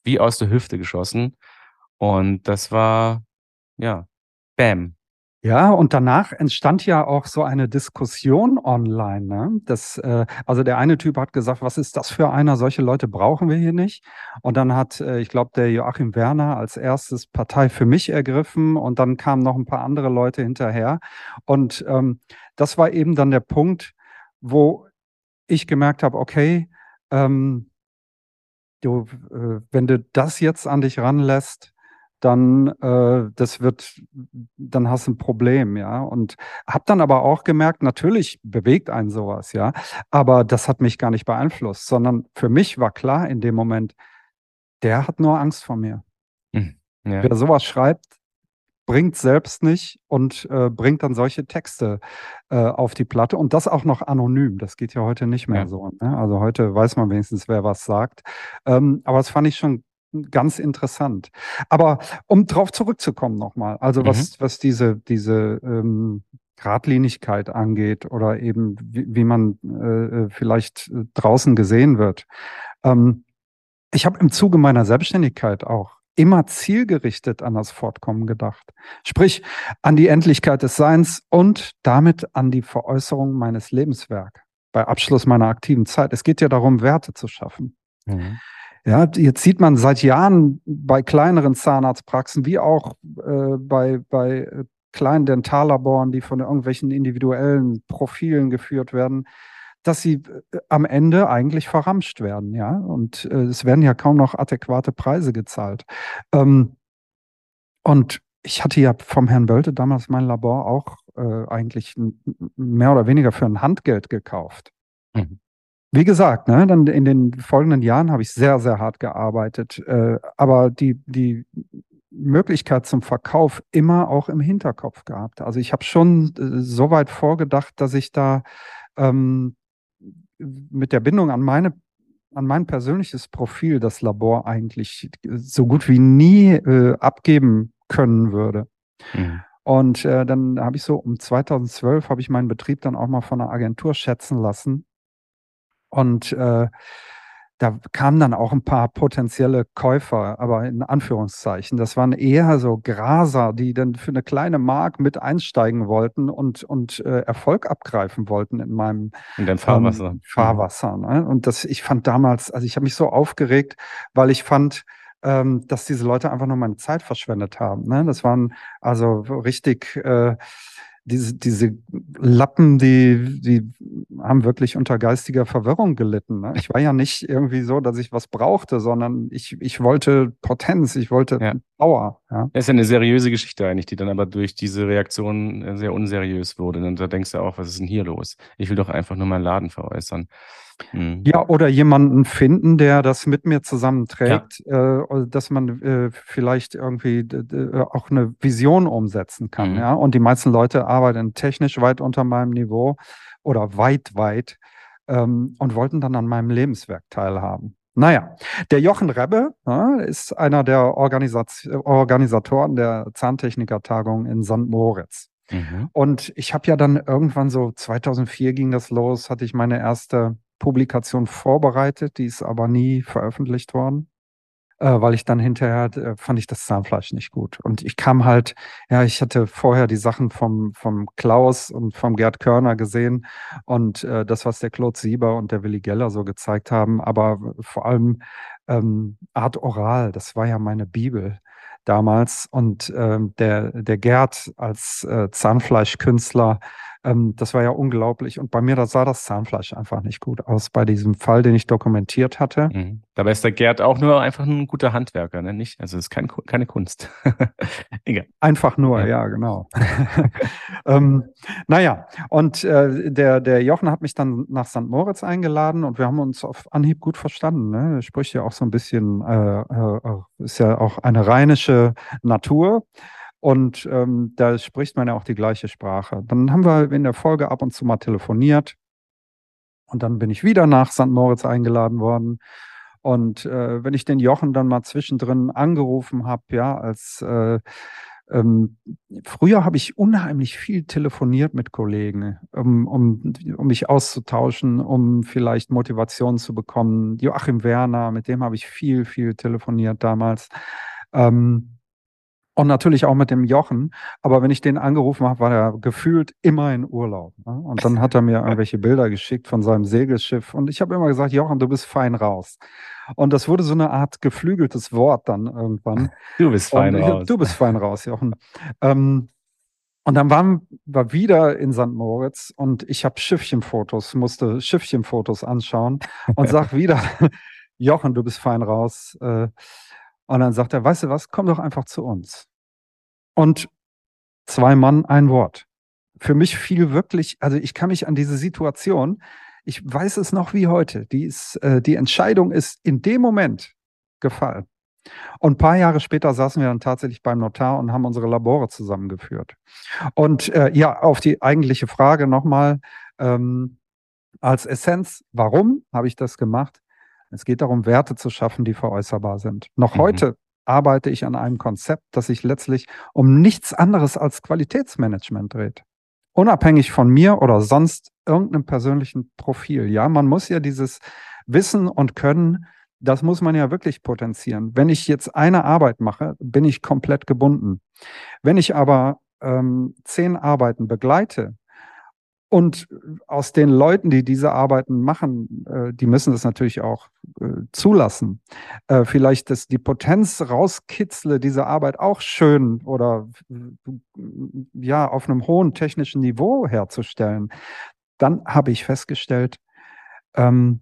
wie aus der Hüfte geschossen. Und das war, ja, Bam. Ja, und danach entstand ja auch so eine Diskussion online. Ne? Das, äh, also der eine Typ hat gesagt, was ist das für einer? Solche Leute brauchen wir hier nicht. Und dann hat, äh, ich glaube, der Joachim Werner als erstes Partei für mich ergriffen und dann kamen noch ein paar andere Leute hinterher. Und ähm, das war eben dann der Punkt, wo ich gemerkt habe, okay, ähm, du, äh, wenn du das jetzt an dich ranlässt, dann äh, das wird, dann hast du ein Problem, ja. Und habe dann aber auch gemerkt, natürlich bewegt einen sowas, ja, aber das hat mich gar nicht beeinflusst, sondern für mich war klar in dem Moment, der hat nur Angst vor mir. Mhm. Ja. Wer sowas schreibt, bringt selbst nicht und äh, bringt dann solche Texte äh, auf die Platte und das auch noch anonym. Das geht ja heute nicht mehr ja. so. Ne? Also heute weiß man wenigstens, wer was sagt. Ähm, aber das fand ich schon ganz interessant. Aber um drauf zurückzukommen nochmal, also mhm. was, was diese, diese ähm, Gradlinigkeit angeht oder eben wie, wie man äh, äh vielleicht äh, draußen gesehen wird. Ähm, ich habe im Zuge meiner Selbstständigkeit auch immer zielgerichtet an das Fortkommen gedacht. Sprich, an die Endlichkeit des Seins und damit an die Veräußerung meines Lebenswerks bei Abschluss meiner aktiven Zeit. Es geht ja darum, Werte zu schaffen. Mhm. Ja, jetzt sieht man seit Jahren bei kleineren Zahnarztpraxen wie auch äh, bei, bei äh, kleinen Dentallaboren, die von irgendwelchen individuellen Profilen geführt werden, dass sie äh, am Ende eigentlich verramscht werden, ja. Und äh, es werden ja kaum noch adäquate Preise gezahlt. Ähm, und ich hatte ja vom Herrn Bölte damals mein Labor auch äh, eigentlich mehr oder weniger für ein Handgeld gekauft. Mhm. Wie gesagt, ne, dann in den folgenden Jahren habe ich sehr, sehr hart gearbeitet, äh, aber die, die Möglichkeit zum Verkauf immer auch im Hinterkopf gehabt. Also ich habe schon äh, so weit vorgedacht, dass ich da ähm, mit der Bindung an meine an mein persönliches Profil das Labor eigentlich so gut wie nie äh, abgeben können würde. Mhm. Und äh, dann habe ich so um 2012 habe ich meinen Betrieb dann auch mal von einer Agentur schätzen lassen und äh, da kamen dann auch ein paar potenzielle Käufer, aber in Anführungszeichen. Das waren eher so Graser, die dann für eine kleine Mark mit einsteigen wollten und, und äh, Erfolg abgreifen wollten in meinem in deinem Fahrwasser. Ähm, Fahrwasser. Ne? Und das, ich fand damals, also ich habe mich so aufgeregt, weil ich fand, ähm, dass diese Leute einfach nur meine Zeit verschwendet haben. Ne? Das waren also richtig äh, diese, diese Lappen, die, die haben wirklich unter geistiger Verwirrung gelitten. Ne? Ich war ja nicht irgendwie so, dass ich was brauchte, sondern ich, ich wollte Potenz, ich wollte ja. Power. Ja. Das ist ja eine seriöse Geschichte eigentlich, die dann aber durch diese Reaktion äh, sehr unseriös wurde. Und da denkst du auch, was ist denn hier los? Ich will doch einfach nur meinen Laden veräußern. Mhm. Ja, oder jemanden finden, der das mit mir zusammenträgt, ja. äh, dass man äh, vielleicht irgendwie äh, auch eine Vision umsetzen kann. Mhm. Ja? Und die meisten Leute arbeiten technisch weit unter meinem Niveau oder weit, weit ähm, und wollten dann an meinem Lebenswerk teilhaben. Naja, der Jochen Rebbe ja, ist einer der Organisat Organisatoren der Zahntechniker-Tagung in St. Moritz. Mhm. Und ich habe ja dann irgendwann so 2004 ging das los, hatte ich meine erste Publikation vorbereitet, die ist aber nie veröffentlicht worden, äh, weil ich dann hinterher äh, fand ich das Zahnfleisch nicht gut. Und ich kam halt, ja, ich hatte vorher die Sachen vom, vom Klaus und vom Gerd Körner gesehen und äh, das, was der Claude Sieber und der Willi Geller so gezeigt haben, aber vor allem ähm, Art Oral, das war ja meine Bibel damals. Und ähm, der, der Gerd als äh, Zahnfleischkünstler, ähm, das war ja unglaublich. Und bei mir, da sah das Zahnfleisch einfach nicht gut aus bei diesem Fall, den ich dokumentiert hatte. Mhm. Dabei ist der Gerd auch nur einfach ein guter Handwerker, ne? Nicht? Also es ist kein, keine Kunst. [LAUGHS] Egal. Einfach nur, ja, ja genau. [LAUGHS] ähm, naja, und äh, der, der Jochen hat mich dann nach St. Moritz eingeladen und wir haben uns auf Anhieb gut verstanden. Ne? Spricht ja auch so ein bisschen, äh, äh, ist ja auch eine rheinische Natur. Und ähm, da spricht man ja auch die gleiche Sprache. Dann haben wir in der Folge ab und zu mal telefoniert. Und dann bin ich wieder nach St. Moritz eingeladen worden. Und äh, wenn ich den Jochen dann mal zwischendrin angerufen habe, ja, als äh, ähm, früher habe ich unheimlich viel telefoniert mit Kollegen, um, um, um mich auszutauschen, um vielleicht Motivation zu bekommen. Joachim Werner, mit dem habe ich viel, viel telefoniert damals. Ähm, Und natürlich auch mit dem Jochen. Aber wenn ich den angerufen habe, war er gefühlt immer in Urlaub. Ne? Und dann hat er mir irgendwelche Bilder geschickt von seinem Segelschiff. Und ich habe immer gesagt, Jochen, du bist fein raus. Und das wurde so eine Art geflügeltes Wort dann irgendwann. [LAUGHS] Du bist fein und, raus. Du bist fein raus, Jochen. Ähm, und dann waren wir wieder in St. Moritz und ich habe Schiffchenfotos, musste Schiffchenfotos anschauen und sag wieder, [LAUGHS] Jochen, du bist fein raus. Äh, und dann sagt er, weißt du was, komm doch einfach zu uns. Und zwei Mann, ein Wort. Für mich fiel wirklich, also ich kann mich an diese Situation, ich weiß es noch wie heute, die, ist, äh, die Entscheidung ist in dem Moment gefallen. Und ein paar Jahre später saßen wir dann tatsächlich beim Notar und haben unsere Labore zusammengeführt. Und äh, ja, auf die eigentliche Frage nochmal, ähm, als Essenz, warum habe ich das gemacht? Es geht darum, Werte zu schaffen, die veräußerbar sind. Noch mhm. heute arbeite ich an einem Konzept, das sich letztlich um nichts anderes als Qualitätsmanagement dreht. Unabhängig von mir oder sonst irgendeinem persönlichen Profil. Ja, man muss ja dieses Wissen und Können, das muss man ja wirklich potenzieren. Wenn ich jetzt eine Arbeit mache, bin ich komplett gebunden. Wenn ich aber ähm, zehn Arbeiten begleite, und aus den Leuten, die diese Arbeiten machen, äh, die müssen das natürlich auch äh, zulassen. Äh, vielleicht, dass die Potenz rauskitzle, diese Arbeit auch schön oder ja auf einem hohen technischen Niveau herzustellen. Dann habe ich festgestellt, ähm,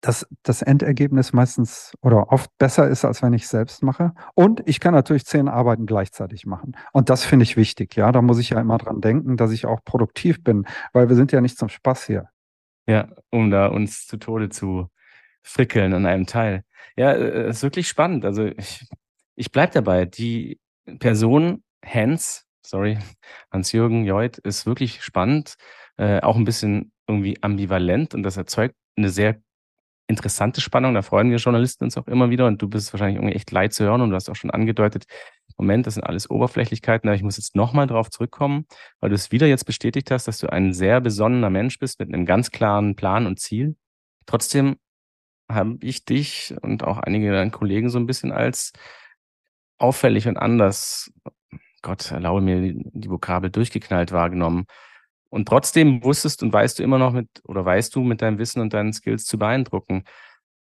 dass das Endergebnis meistens oder oft besser ist, als wenn ich es selbst mache. Und ich kann natürlich zehn Arbeiten gleichzeitig machen. Und das finde ich wichtig. Ja, da muss ich ja immer dran denken, dass ich auch produktiv bin, weil wir sind ja nicht zum Spaß hier. Ja, um da uns zu Tode zu frickeln an einem Teil. Ja, äh, ist wirklich spannend. Also ich, ich bleibe dabei. Die Person Hans, sorry, Hans-Jürgen Joid, ist wirklich spannend, äh, auch ein bisschen irgendwie ambivalent und das erzeugt eine sehr interessante Spannung. Da freuen wir Journalisten uns auch immer wieder. Und du bist wahrscheinlich irgendwie echt leid zu hören. Und du hast auch schon angedeutet, Moment, das sind alles Oberflächlichkeiten. Aber ich muss jetzt nochmal darauf zurückkommen, weil du es wieder jetzt bestätigt hast, dass du ein sehr besonnener Mensch bist mit einem ganz klaren Plan und Ziel. Trotzdem habe ich dich und auch einige deiner Kollegen so ein bisschen als auffällig und anders, Gott erlaube mir die Vokabel durchgeknallt wahrgenommen. Und trotzdem wusstest und weißt du immer noch mit, oder weißt du mit deinem Wissen und deinen Skills zu beeindrucken.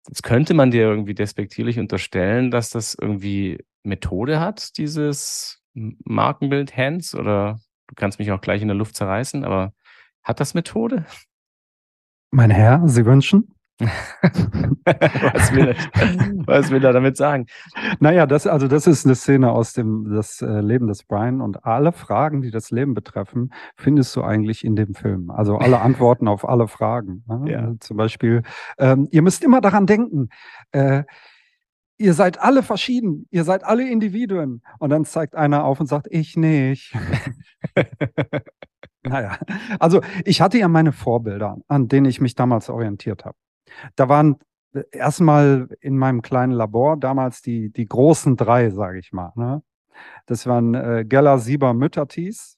Jetzt könnte man dir irgendwie despektierlich unterstellen, dass das irgendwie Methode hat, dieses Markenbild Hands, oder du kannst mich auch gleich in der Luft zerreißen, aber hat das Methode? Mein Herr, Sie wünschen? [LAUGHS] was, will er, was will er damit sagen? Naja, das, also das ist eine Szene aus dem das äh, Leben des Brian und alle Fragen, die das Leben betreffen, findest du eigentlich in dem Film. Also alle [LAUGHS] Antworten auf alle Fragen. Ne? Ja. Zum Beispiel, ähm, ihr müsst immer daran denken, äh, ihr seid alle verschieden, ihr seid alle Individuen. Und dann zeigt einer auf und sagt, ich nicht. [LAUGHS] naja, also ich hatte ja meine Vorbilder, an denen ich mich damals orientiert habe. Da waren äh, erstmal in meinem kleinen Labor damals die, die großen drei, sage ich mal. Ne? Das waren äh, Geller, Sieber, Müttertis.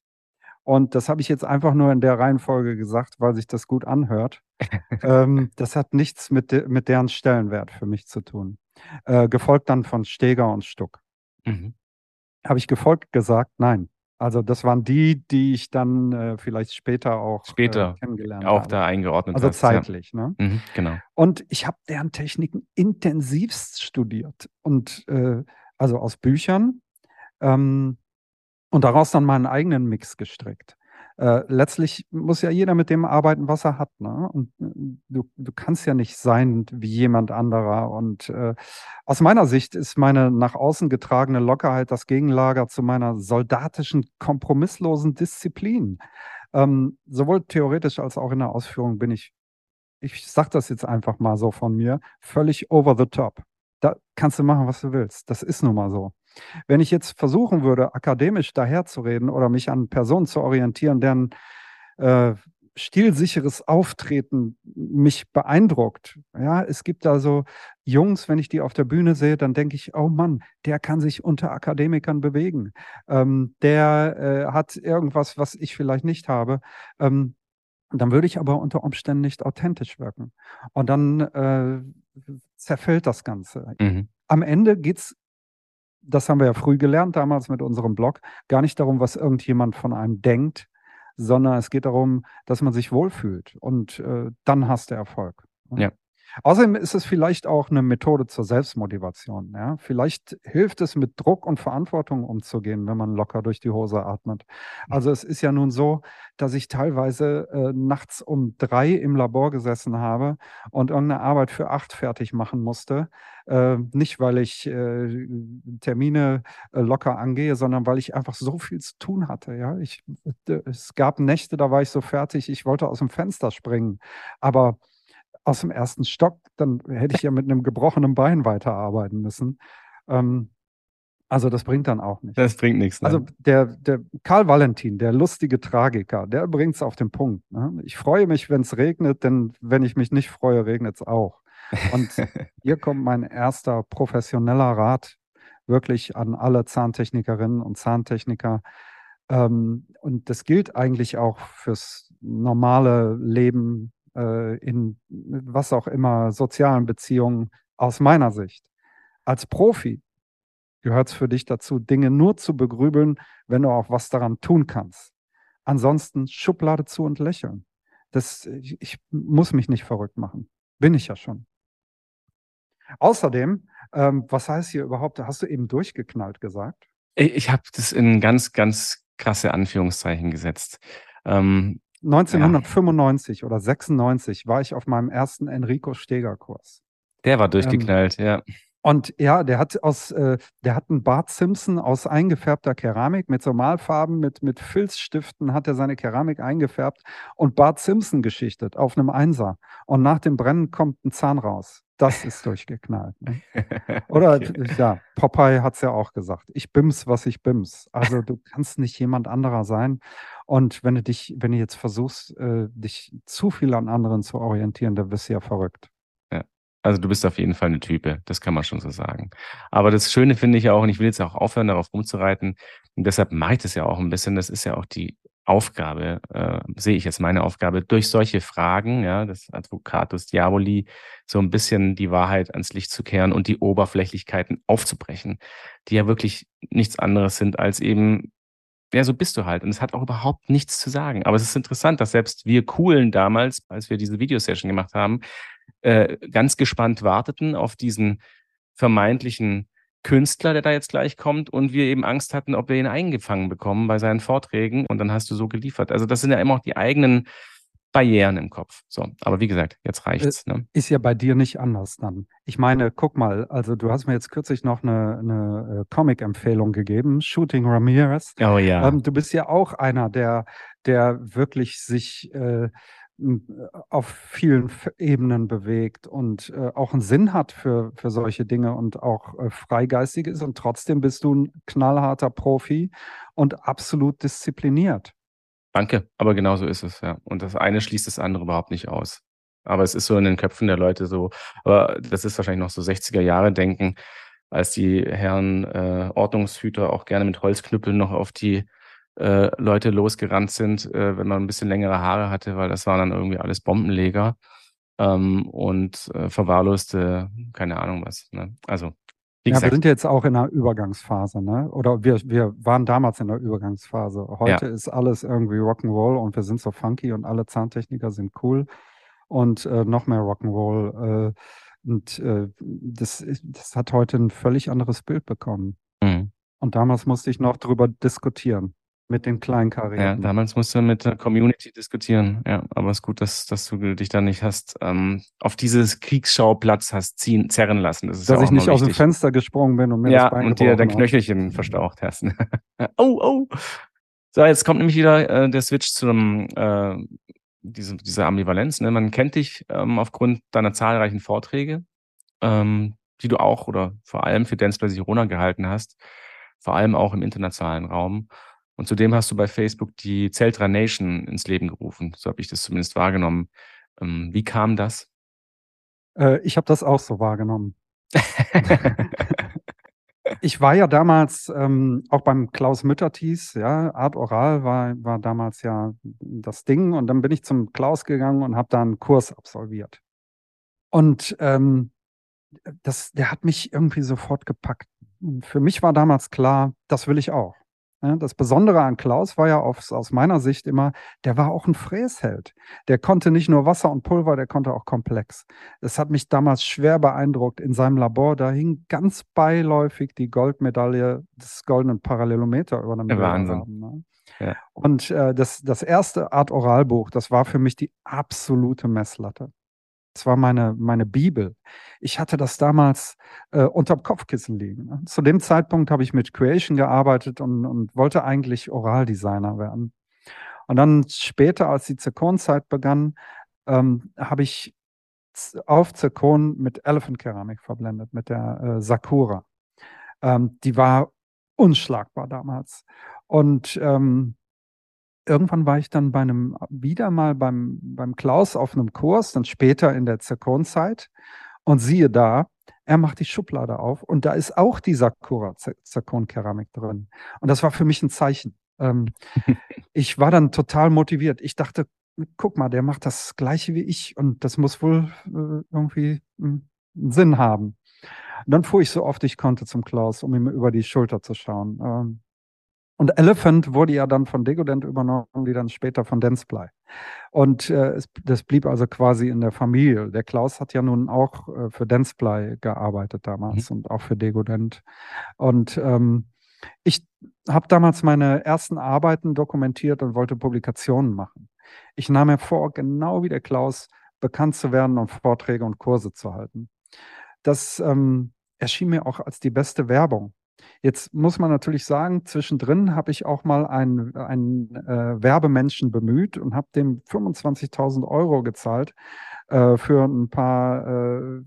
Und das habe ich jetzt einfach nur in der Reihenfolge gesagt, weil sich das gut anhört. [LAUGHS] ähm, das hat nichts mit, de mit deren Stellenwert für mich zu tun. Äh, gefolgt dann von Steger und Stuck. Mhm. Habe ich gefolgt gesagt? Nein. Also das waren die, die ich dann äh, vielleicht später auch äh, später äh, kennengelernt auch habe. da eingeordnet Also hast, zeitlich. Ja. Ne? Mhm, genau. Und ich habe deren Techniken intensivst studiert und äh, also aus Büchern ähm, und daraus dann meinen eigenen Mix gestrickt äh, letztlich muss ja jeder mit dem arbeiten, was er hat. Ne? Und äh, du, du kannst ja nicht sein wie jemand anderer. Und äh, aus meiner Sicht ist meine nach außen getragene Lockerheit das Gegenlager zu meiner soldatischen, kompromisslosen Disziplin. Ähm, sowohl theoretisch als auch in der Ausführung bin ich, ich sage das jetzt einfach mal so von mir, völlig over the top. Da kannst du machen, was du willst. Das ist nun mal so. Wenn ich jetzt versuchen würde, akademisch daherzureden oder mich an Personen zu orientieren, deren äh, stilsicheres Auftreten mich beeindruckt. Ja, es gibt also Jungs, wenn ich die auf der Bühne sehe, dann denke ich, oh Mann, der kann sich unter Akademikern bewegen. Ähm, der äh, hat irgendwas, was ich vielleicht nicht habe. Ähm, dann würde ich aber unter Umständen nicht authentisch wirken. Und dann äh, zerfällt das Ganze. Mhm. Am Ende geht es das haben wir ja früh gelernt damals mit unserem Blog, gar nicht darum, was irgendjemand von einem denkt, sondern es geht darum, dass man sich wohlfühlt und äh, dann hast du Erfolg. Ja. Außerdem ist es vielleicht auch eine Methode zur Selbstmotivation. Ja? Vielleicht hilft es, mit Druck und Verantwortung umzugehen, wenn man locker durch die Hose atmet. Also es ist ja nun so, dass ich teilweise äh, nachts um drei im Labor gesessen habe und irgendeine Arbeit für acht fertig machen musste. Äh, nicht, weil ich äh, Termine äh, locker angehe, sondern weil ich einfach so viel zu tun hatte. Ja? Ich, es gab Nächte, da war ich so fertig, ich wollte aus dem Fenster springen. Aber aus dem ersten Stock, dann hätte ich ja mit einem gebrochenen Bein weiterarbeiten müssen. Ähm, also das bringt dann auch nichts. Das bringt nichts. Ne? Also der, der Karl Valentin, der lustige Tragiker, der bringt es auf den Punkt. Ne? Ich freue mich, wenn es regnet, denn wenn ich mich nicht freue, regnet es auch. Und [LAUGHS] hier kommt mein erster professioneller Rat wirklich an alle Zahntechnikerinnen und Zahntechniker. Ähm, und das gilt eigentlich auch fürs normale Leben äh, in was auch immer, sozialen Beziehungen aus meiner Sicht. Als Profi gehört es für dich dazu, Dinge nur zu begrübeln, wenn du auch was daran tun kannst. Ansonsten Schublade zu und lächeln. Das, ich, ich muss mich nicht verrückt machen. Bin ich ja schon. Außerdem, ähm, was heißt hier überhaupt, hast du eben durchgeknallt gesagt? Ich, ich habe das in ganz, ganz krasse Anführungszeichen gesetzt. Ähm, 1995 ja. oder 96 war ich auf meinem ersten Enrico Steger Kurs. Der war durchgeknallt, ähm, ja. Und ja, der hat aus, äh, der hat einen Bart Simpson aus eingefärbter Keramik mit so Malfarben, mit, mit Filzstiften hat er seine Keramik eingefärbt und Bart Simpson geschichtet auf einem Einser. Und nach dem Brennen kommt ein Zahn raus. Das ist durchgeknallt. Ne? [LAUGHS] Oder okay. ja, Popeye hat es ja auch gesagt. Ich bims, was ich bims. Also du [LAUGHS] kannst nicht jemand anderer sein. Und wenn du dich, wenn du jetzt versuchst, äh, dich zu viel an anderen zu orientieren, dann wirst du ja verrückt. Ja. Also du bist auf jeden Fall eine Type, das kann man schon so sagen. Aber das Schöne finde ich ja auch, und ich will jetzt auch aufhören, darauf rumzureiten, und deshalb mache ich das ja auch ein bisschen, das ist ja auch die Aufgabe, äh, sehe ich jetzt meine Aufgabe, durch solche Fragen, ja, des Advocatus Diaboli, so ein bisschen die Wahrheit ans Licht zu kehren und die Oberflächlichkeiten aufzubrechen, die ja wirklich nichts anderes sind als eben ja, so bist du halt. Und es hat auch überhaupt nichts zu sagen. Aber es ist interessant, dass selbst wir Coolen damals, als wir diese Videosession gemacht haben, äh, ganz gespannt warteten auf diesen vermeintlichen Künstler, der da jetzt gleich kommt und wir eben Angst hatten, ob wir ihn eingefangen bekommen bei seinen Vorträgen und dann hast du so geliefert. Also das sind ja immer auch die eigenen Barrieren im Kopf. So, aber wie gesagt, jetzt reicht's. Ne? Ist ja bei dir nicht anders dann. Ich meine, guck mal, also du hast mir jetzt kürzlich noch eine, eine äh, Comic-Empfehlung gegeben, Shooting Ramirez. Oh ja. Ähm, du bist ja auch einer, der, der wirklich sich äh, auf vielen Ebenen bewegt und äh, auch einen Sinn hat für, für solche Dinge und auch äh, freigeistig ist. Und trotzdem bist du ein knallharter Profi und absolut diszipliniert. Danke, aber genau so ist es, ja. Und das eine schließt das andere überhaupt nicht aus. Aber es ist so in den Köpfen der Leute so, aber das ist wahrscheinlich noch so 60er Jahre Denken, als die Herren äh, Ordnungshüter auch gerne mit Holzknüppeln noch auf die äh, Leute losgerannt sind, äh, wenn man ein bisschen längere Haare hatte, weil das waren dann irgendwie alles Bombenleger ähm, und äh, verwahrloste, keine Ahnung was. Ne? Also ja, wir sind jetzt auch in einer Übergangsphase, ne? Oder wir, wir waren damals in der Übergangsphase. Heute ja. ist alles irgendwie Rock'n'Roll und wir sind so funky und alle Zahntechniker sind cool und äh, noch mehr Rock'n'Roll. Äh, und äh, das, das hat heute ein völlig anderes Bild bekommen. Mhm. Und damals musste ich noch drüber diskutieren. Mit den kleinen Karrieren. Ja, damals musst du mit der Community diskutieren. Ja, aber es ist gut, dass, dass du dich da nicht hast ähm, auf dieses Kriegsschauplatz hast ziehen, zerren lassen. Das dass ja ich nicht aus dem Fenster gesprungen bin und mir ja, das Bein und dir dein Knöchelchen hat. verstaucht hast. [LAUGHS] oh, oh. So, jetzt kommt nämlich wieder äh, der Switch zu einem, äh, diese, dieser Ambivalenz. Ne? Man kennt dich ähm, aufgrund deiner zahlreichen Vorträge, ähm, die du auch oder vor allem für Dance Play Girona gehalten hast, vor allem auch im internationalen Raum. Und zudem hast du bei Facebook die Zeltra Nation ins Leben gerufen. So habe ich das zumindest wahrgenommen. Ähm, wie kam das? Äh, ich habe das auch so wahrgenommen. [LAUGHS] ich war ja damals ähm, auch beim Klaus Mütterties, ja, Art Oral war, war damals ja das Ding. Und dann bin ich zum Klaus gegangen und habe da einen Kurs absolviert. Und ähm, das, der hat mich irgendwie sofort gepackt für mich war damals klar, das will ich auch. Das Besondere an Klaus war ja aus, aus meiner Sicht immer, der war auch ein Fräsheld. Der konnte nicht nur Wasser und Pulver, der konnte auch komplex. Das hat mich damals schwer beeindruckt. In seinem Labor, da hing ganz beiläufig die Goldmedaille des goldenen Parallelometer über einem Wahnsinn. Ne? Ja. Und äh, das, das erste Art Oralbuch, das war für mich die absolute Messlatte. Das war meine, meine Bibel. Ich hatte das damals äh, unterm Kopfkissen liegen. Ne? Zu dem Zeitpunkt habe ich mit Creation gearbeitet und, und wollte eigentlich Oraldesigner werden. Und dann später, als die Zirkonzeit begann, ähm, habe ich auf Zirkon mit Elephant-Keramik verblendet, mit der äh, Sakura. Ähm, die war unschlagbar damals. Und ähm, irgendwann war ich dann bei einem, wieder mal beim, beim Klaus auf einem Kurs, dann später in der Zirkonzeit. Und siehe da, er macht die Schublade auf und da ist auch die Sakura Zirkonkeramik drin. Und das war für mich ein Zeichen. Ähm, [LAUGHS] ich war dann total motiviert. Ich dachte, guck mal, der macht das Gleiche wie ich und das muss wohl äh, irgendwie einen Sinn haben. Und dann fuhr ich so oft ich konnte zum Klaus, um ihm über die Schulter zu schauen. Ähm, und Elephant wurde ja dann von Degodent übernommen, die dann später von Densplay. Und äh, es, das blieb also quasi in der Familie. Der Klaus hat ja nun auch äh, für Densplay gearbeitet damals mhm. und auch für Degodent. Und ähm, ich habe damals meine ersten Arbeiten dokumentiert und wollte Publikationen machen. Ich nahm mir vor, genau wie der Klaus bekannt zu werden und Vorträge und Kurse zu halten. Das ähm, erschien mir auch als die beste Werbung. Jetzt muss man natürlich sagen, zwischendrin habe ich auch mal einen, einen äh, Werbemenschen bemüht und habe dem 25.000 Euro gezahlt äh, für ein paar äh,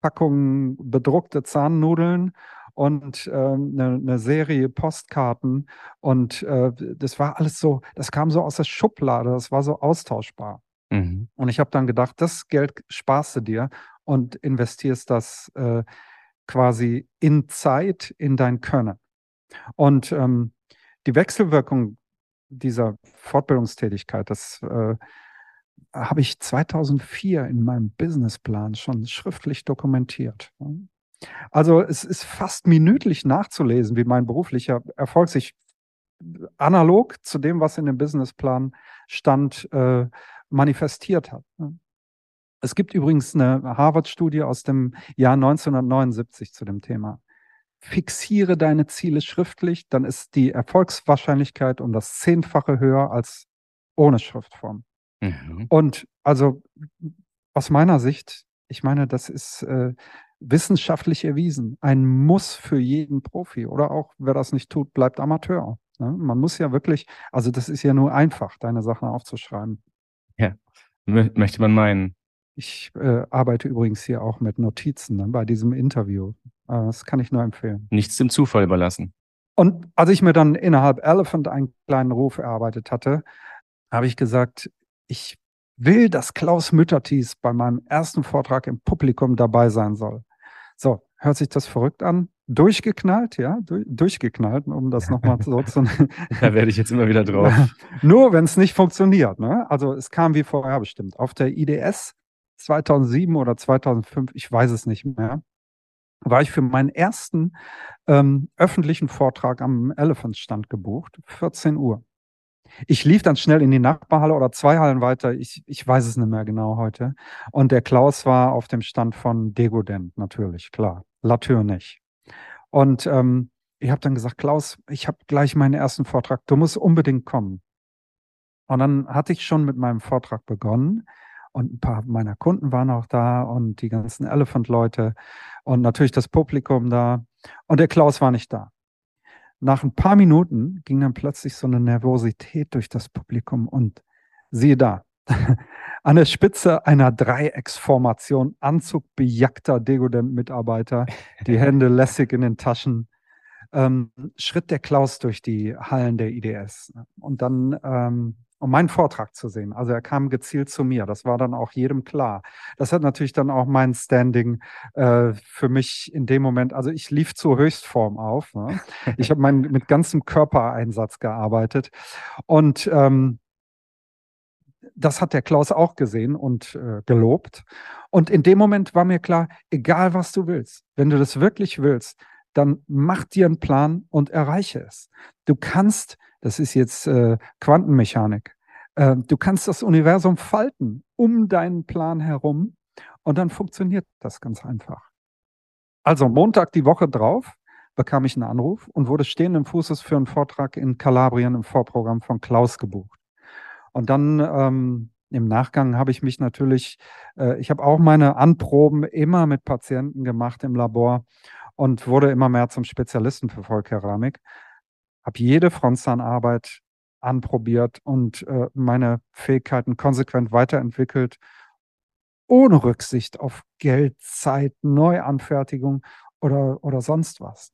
Packungen bedruckte Zahnnudeln und eine, eine, Serie Postkarten. Und äh, das war alles so, das kam so aus der Schublade, das war so austauschbar. Mhm. Und ich habe dann gedacht, das Geld sparst du dir und investierst das äh, quasi in Zeit, in dein Können. Und ähm, die Wechselwirkung dieser Fortbildungstätigkeit, das äh, habe ich 2004 in meinem Businessplan schon schriftlich dokumentiert. Also es ist fast minütlich nachzulesen, wie mein beruflicher Erfolg sich analog zu dem, was in dem Businessplan stand, äh, manifestiert hat. Es gibt übrigens eine Harvard-Studie aus dem Jahr 1979 zu dem Thema. Fixiere deine Ziele schriftlich, dann ist die Erfolgswahrscheinlichkeit um das Zehnfache höher als ohne Schriftform. Mhm. Und also aus meiner Sicht, ich meine, das ist äh, wissenschaftlich erwiesen. Ein Muss für jeden Profi. Oder auch, wer das nicht tut, bleibt Amateur. Ne? Man muss ja wirklich, also das ist ja nur einfach, deine Sachen aufzuschreiben. Ja, möchte man meinen. Ich äh, arbeite übrigens hier auch mit Notizen ne, bei diesem Interview. Äh, das kann ich nur empfehlen. Nichts dem Zufall überlassen. Und als ich mir dann innerhalb Elephant einen kleinen Ruf erarbeitet hatte, habe ich gesagt, ich will, dass Klaus Mütterties bei meinem ersten Vortrag im Publikum dabei sein soll. So, hört sich das verrückt an? Durchgeknallt, ja, durch, durchgeknallt, um das nochmal so zu. [LAUGHS] [LAUGHS] da werde ich jetzt immer wieder drauf. [LAUGHS] Nur wenn es nicht funktioniert. Ne? Also es kam wie vorher bestimmt. Auf der IDS 2007 oder 2005, ich weiß es nicht mehr, war ich für meinen ersten ähm, öffentlichen Vortrag am Elephant-Stand gebucht, 14 Uhr. Ich lief dann schnell in die Nachbarhalle oder zwei Hallen weiter, ich, ich weiß es nicht mehr genau heute. Und der Klaus war auf dem Stand von Degodent, natürlich, klar. Latour nicht. Und ähm, ich habe dann gesagt, Klaus, ich habe gleich meinen ersten Vortrag, du musst unbedingt kommen. Und dann hatte ich schon mit meinem Vortrag begonnen und ein paar meiner Kunden waren auch da und die ganzen Elephant-Leute und natürlich das Publikum da. Und der Klaus war nicht da. Nach ein paar Minuten ging dann plötzlich so eine Nervosität durch das Publikum und siehe da, [LAUGHS] an der Spitze einer Dreiecksformation, Anzug bejackter Degodent-Mitarbeiter, die [LAUGHS] Hände lässig in den Taschen, ähm, schritt der Klaus durch die Hallen der IDS. Und dann ähm, um meinen Vortrag zu sehen. Also er kam gezielt zu mir. Das war dann auch jedem klar. Das hat natürlich dann auch mein Standing äh, für mich in dem Moment. Also ich lief zur Höchstform auf. Ne? Ich habe mit ganzem Körpereinsatz gearbeitet und ähm, das hat der Klaus auch gesehen und äh, gelobt. Und in dem Moment war mir klar, egal was du willst, wenn du das wirklich willst, dann mach dir einen Plan und erreiche es. Du kannst, das ist jetzt äh, Quantenmechanik, äh, du kannst das Universum falten um deinen Plan herum und dann funktioniert das ganz einfach. Also Montag die Woche drauf bekam ich einen Anruf und wurde stehenden Fußes für einen Vortrag in Kalabrien im Vorprogramm von Klaus gebucht. Und dann ähm, im Nachgang habe ich mich natürlich, äh, ich habe auch meine Anproben immer mit Patienten gemacht im Labor und wurde immer mehr zum Spezialisten für Vollkeramik. Habe jede Frontzahnarbeit anprobiert und äh, meine Fähigkeiten konsequent weiterentwickelt, ohne Rücksicht auf Geld, Zeit, Neuanfertigung oder, oder sonst was.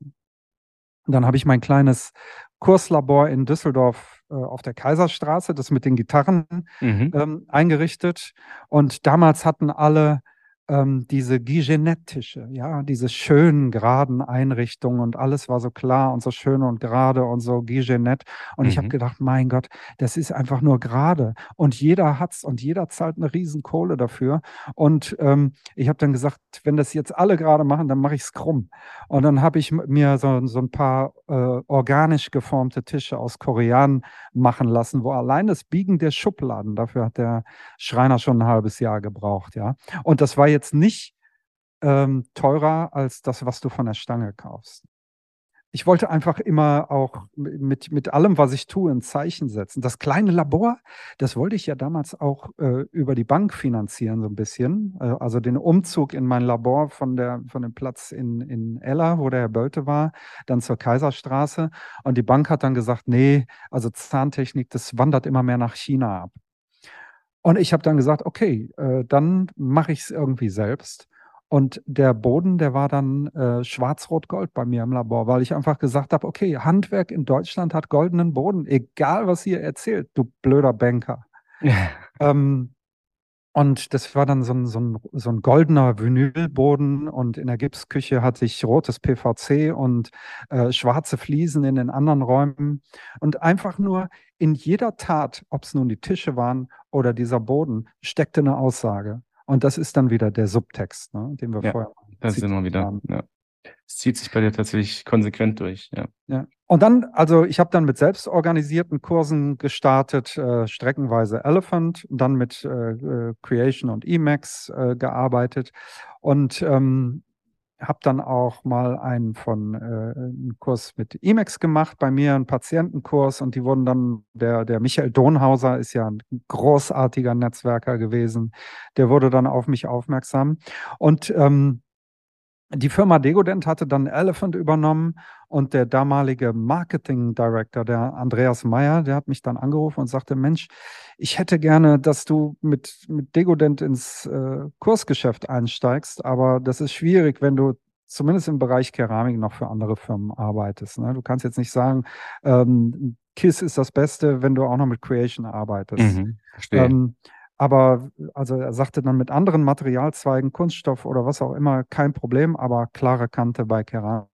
Und dann habe ich mein kleines Kurslabor in Düsseldorf äh, auf der Kaiserstraße, das mit den Gitarren mhm. ähm, eingerichtet. Und damals hatten alle ähm, diese Guigenet-Tische, ja, diese schönen, geraden Einrichtungen und alles war so klar und so schön und gerade und so Guigenet. Und mhm. ich habe gedacht, mein Gott, das ist einfach nur gerade. Und jeder hat's und jeder zahlt eine Riesenkohle dafür. Und ähm, ich habe dann gesagt, wenn das jetzt alle gerade machen, dann mache ich es krumm. Und dann habe ich mir so, so ein paar äh, organisch geformte Tische aus Korean machen lassen, wo allein das Biegen der Schubladen, dafür hat der Schreiner schon ein halbes Jahr gebraucht, ja. Und das war jetzt nicht ähm, teurer als das, was du von der Stange kaufst. Ich wollte einfach immer auch mit, mit allem, was ich tue, ein Zeichen setzen. Das kleine Labor, das wollte ich ja damals auch äh, über die Bank finanzieren, so ein bisschen. Äh, also den Umzug in mein Labor von, der, von dem Platz in, in Ella, wo der Herr Bölte war, dann zur Kaiserstraße. Und die Bank hat dann gesagt, nee, also Zahntechnik, das wandert immer mehr nach China ab. Und ich habe dann gesagt, okay, äh, dann mache ich es irgendwie selbst. Und der Boden, der war dann äh, schwarz-rot-gold bei mir im Labor, weil ich einfach gesagt habe, okay, Handwerk in Deutschland hat goldenen Boden, egal was ihr erzählt, du blöder Banker. [LAUGHS] ähm, und das war dann so ein, so ein, so ein goldener Vinylboden und in der Gipsküche hatte ich rotes PVC und äh, schwarze Fliesen in den anderen Räumen. Und einfach nur in jeder Tat, ob es nun die Tische waren oder dieser Boden, steckte eine Aussage. Und das ist dann wieder der Subtext, ne, den wir ja, vorher. Das sind wir wieder. Ja. Es zieht sich bei dir tatsächlich konsequent durch. Ja. ja. Und dann, also ich habe dann mit selbstorganisierten Kursen gestartet, äh, streckenweise Elephant, dann mit äh, äh Creation und Emacs äh, gearbeitet und ähm, habe dann auch mal einen von äh, einen Kurs mit Emacs gemacht, bei mir einen Patientenkurs und die wurden dann, der, der Michael Donhauser ist ja ein großartiger Netzwerker gewesen, der wurde dann auf mich aufmerksam und ähm, die Firma Degodent hatte dann Elephant übernommen und der damalige Marketing Director, der Andreas Meyer, der hat mich dann angerufen und sagte, Mensch, ich hätte gerne, dass du mit, mit Degodent ins äh, Kursgeschäft einsteigst, aber das ist schwierig, wenn du zumindest im Bereich Keramik noch für andere Firmen arbeitest. Ne? Du kannst jetzt nicht sagen, ähm, KISS ist das Beste, wenn du auch noch mit Creation arbeitest. Mhm, ähm, aber also er sagte dann mit anderen Materialzweigen, Kunststoff oder was auch immer, kein Problem, aber klare Kante bei Keramik.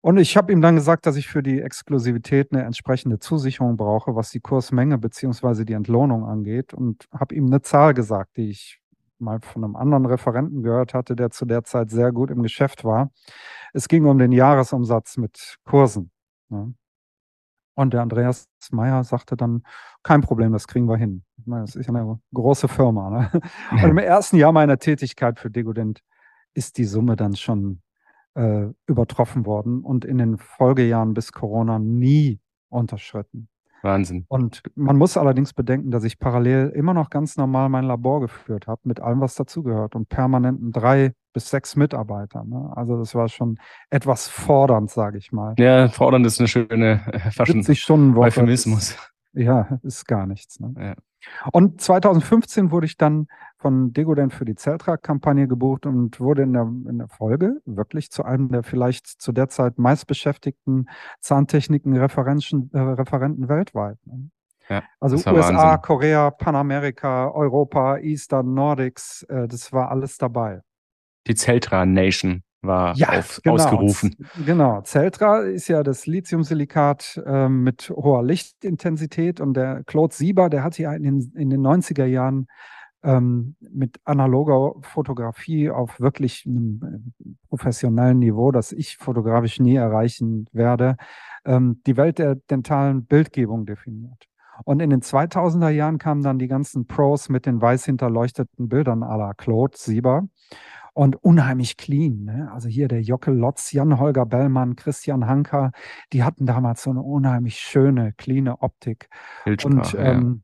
Und ich habe ihm dann gesagt, dass ich für die Exklusivität eine entsprechende Zusicherung brauche, was die Kursmenge bzw. die Entlohnung angeht. Und habe ihm eine Zahl gesagt, die ich mal von einem anderen Referenten gehört hatte, der zu der Zeit sehr gut im Geschäft war. Es ging um den Jahresumsatz mit Kursen. Ne? Und der Andreas Meyer sagte dann, kein Problem, das kriegen wir hin. Ich meine, das ist ja eine große Firma. Ne? [LAUGHS] Und im ersten Jahr meiner Tätigkeit für Degodent ist die Summe dann schon äh, übertroffen worden und in den Folgejahren bis Corona nie unterschritten. Wahnsinn. Und man muss allerdings bedenken, dass ich parallel immer noch ganz normal mein Labor geführt habe, mit allem, was dazugehört und permanenten drei bis sechs Mitarbeiter. Ne? Also das war schon etwas fordernd, sage ich mal. Ja, fordernd ist eine schöne äh, Faschen Euphemismus. Ja, ist gar nichts. Ne? Ja. Und 2015 wurde ich dann von Degodent für die Zeltra-Kampagne gebucht und wurde in der, in der Folge wirklich zu einem der vielleicht zu der Zeit meistbeschäftigten Zahntechniken-Referenten äh, weltweit. Ne? Ja, also USA, Wahnsinn. Korea, Panamerika, Europa, Eastern, Nordics, äh, das war alles dabei. Die Zeltra Nation war ja, auf, genau. ausgerufen. Genau. Celtra ist ja das Lithiumsilikat äh, mit hoher Lichtintensität und der Claude Sieber, der hat ja in den, in den 90er Jahren ähm, mit analoger Fotografie auf wirklich einem äh, professionellen Niveau, das ich fotografisch nie erreichen werde, ähm, die Welt der dentalen Bildgebung definiert. Und in den 2000er Jahren kamen dann die ganzen Pros mit den weiß hinterleuchteten Bildern à la Claude Sieber und unheimlich clean. Ne? Also hier der Jockel Lotz, Jan-Holger Bellmann, Christian Hanker, die hatten damals so eine unheimlich schöne, clean Optik. Und ähm,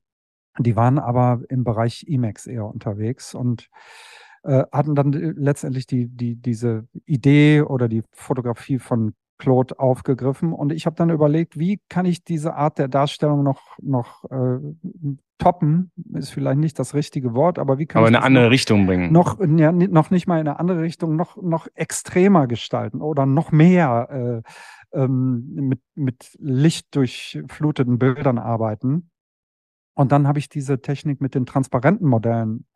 ja. die waren aber im Bereich IMAX eher unterwegs und äh, hatten dann letztendlich die, die, diese Idee oder die Fotografie von Claude aufgegriffen. Und ich habe dann überlegt, wie kann ich diese Art der Darstellung noch, noch äh, toppen, ist vielleicht nicht das richtige Wort, aber wie kann aber ich in eine andere noch, Richtung bringen? Noch, ja, noch nicht mal in eine andere Richtung, noch, noch extremer gestalten oder noch mehr äh, ähm, mit, mit Licht durchfluteten Bildern arbeiten. Und dann habe ich diese Technik mit den transparenten Modellen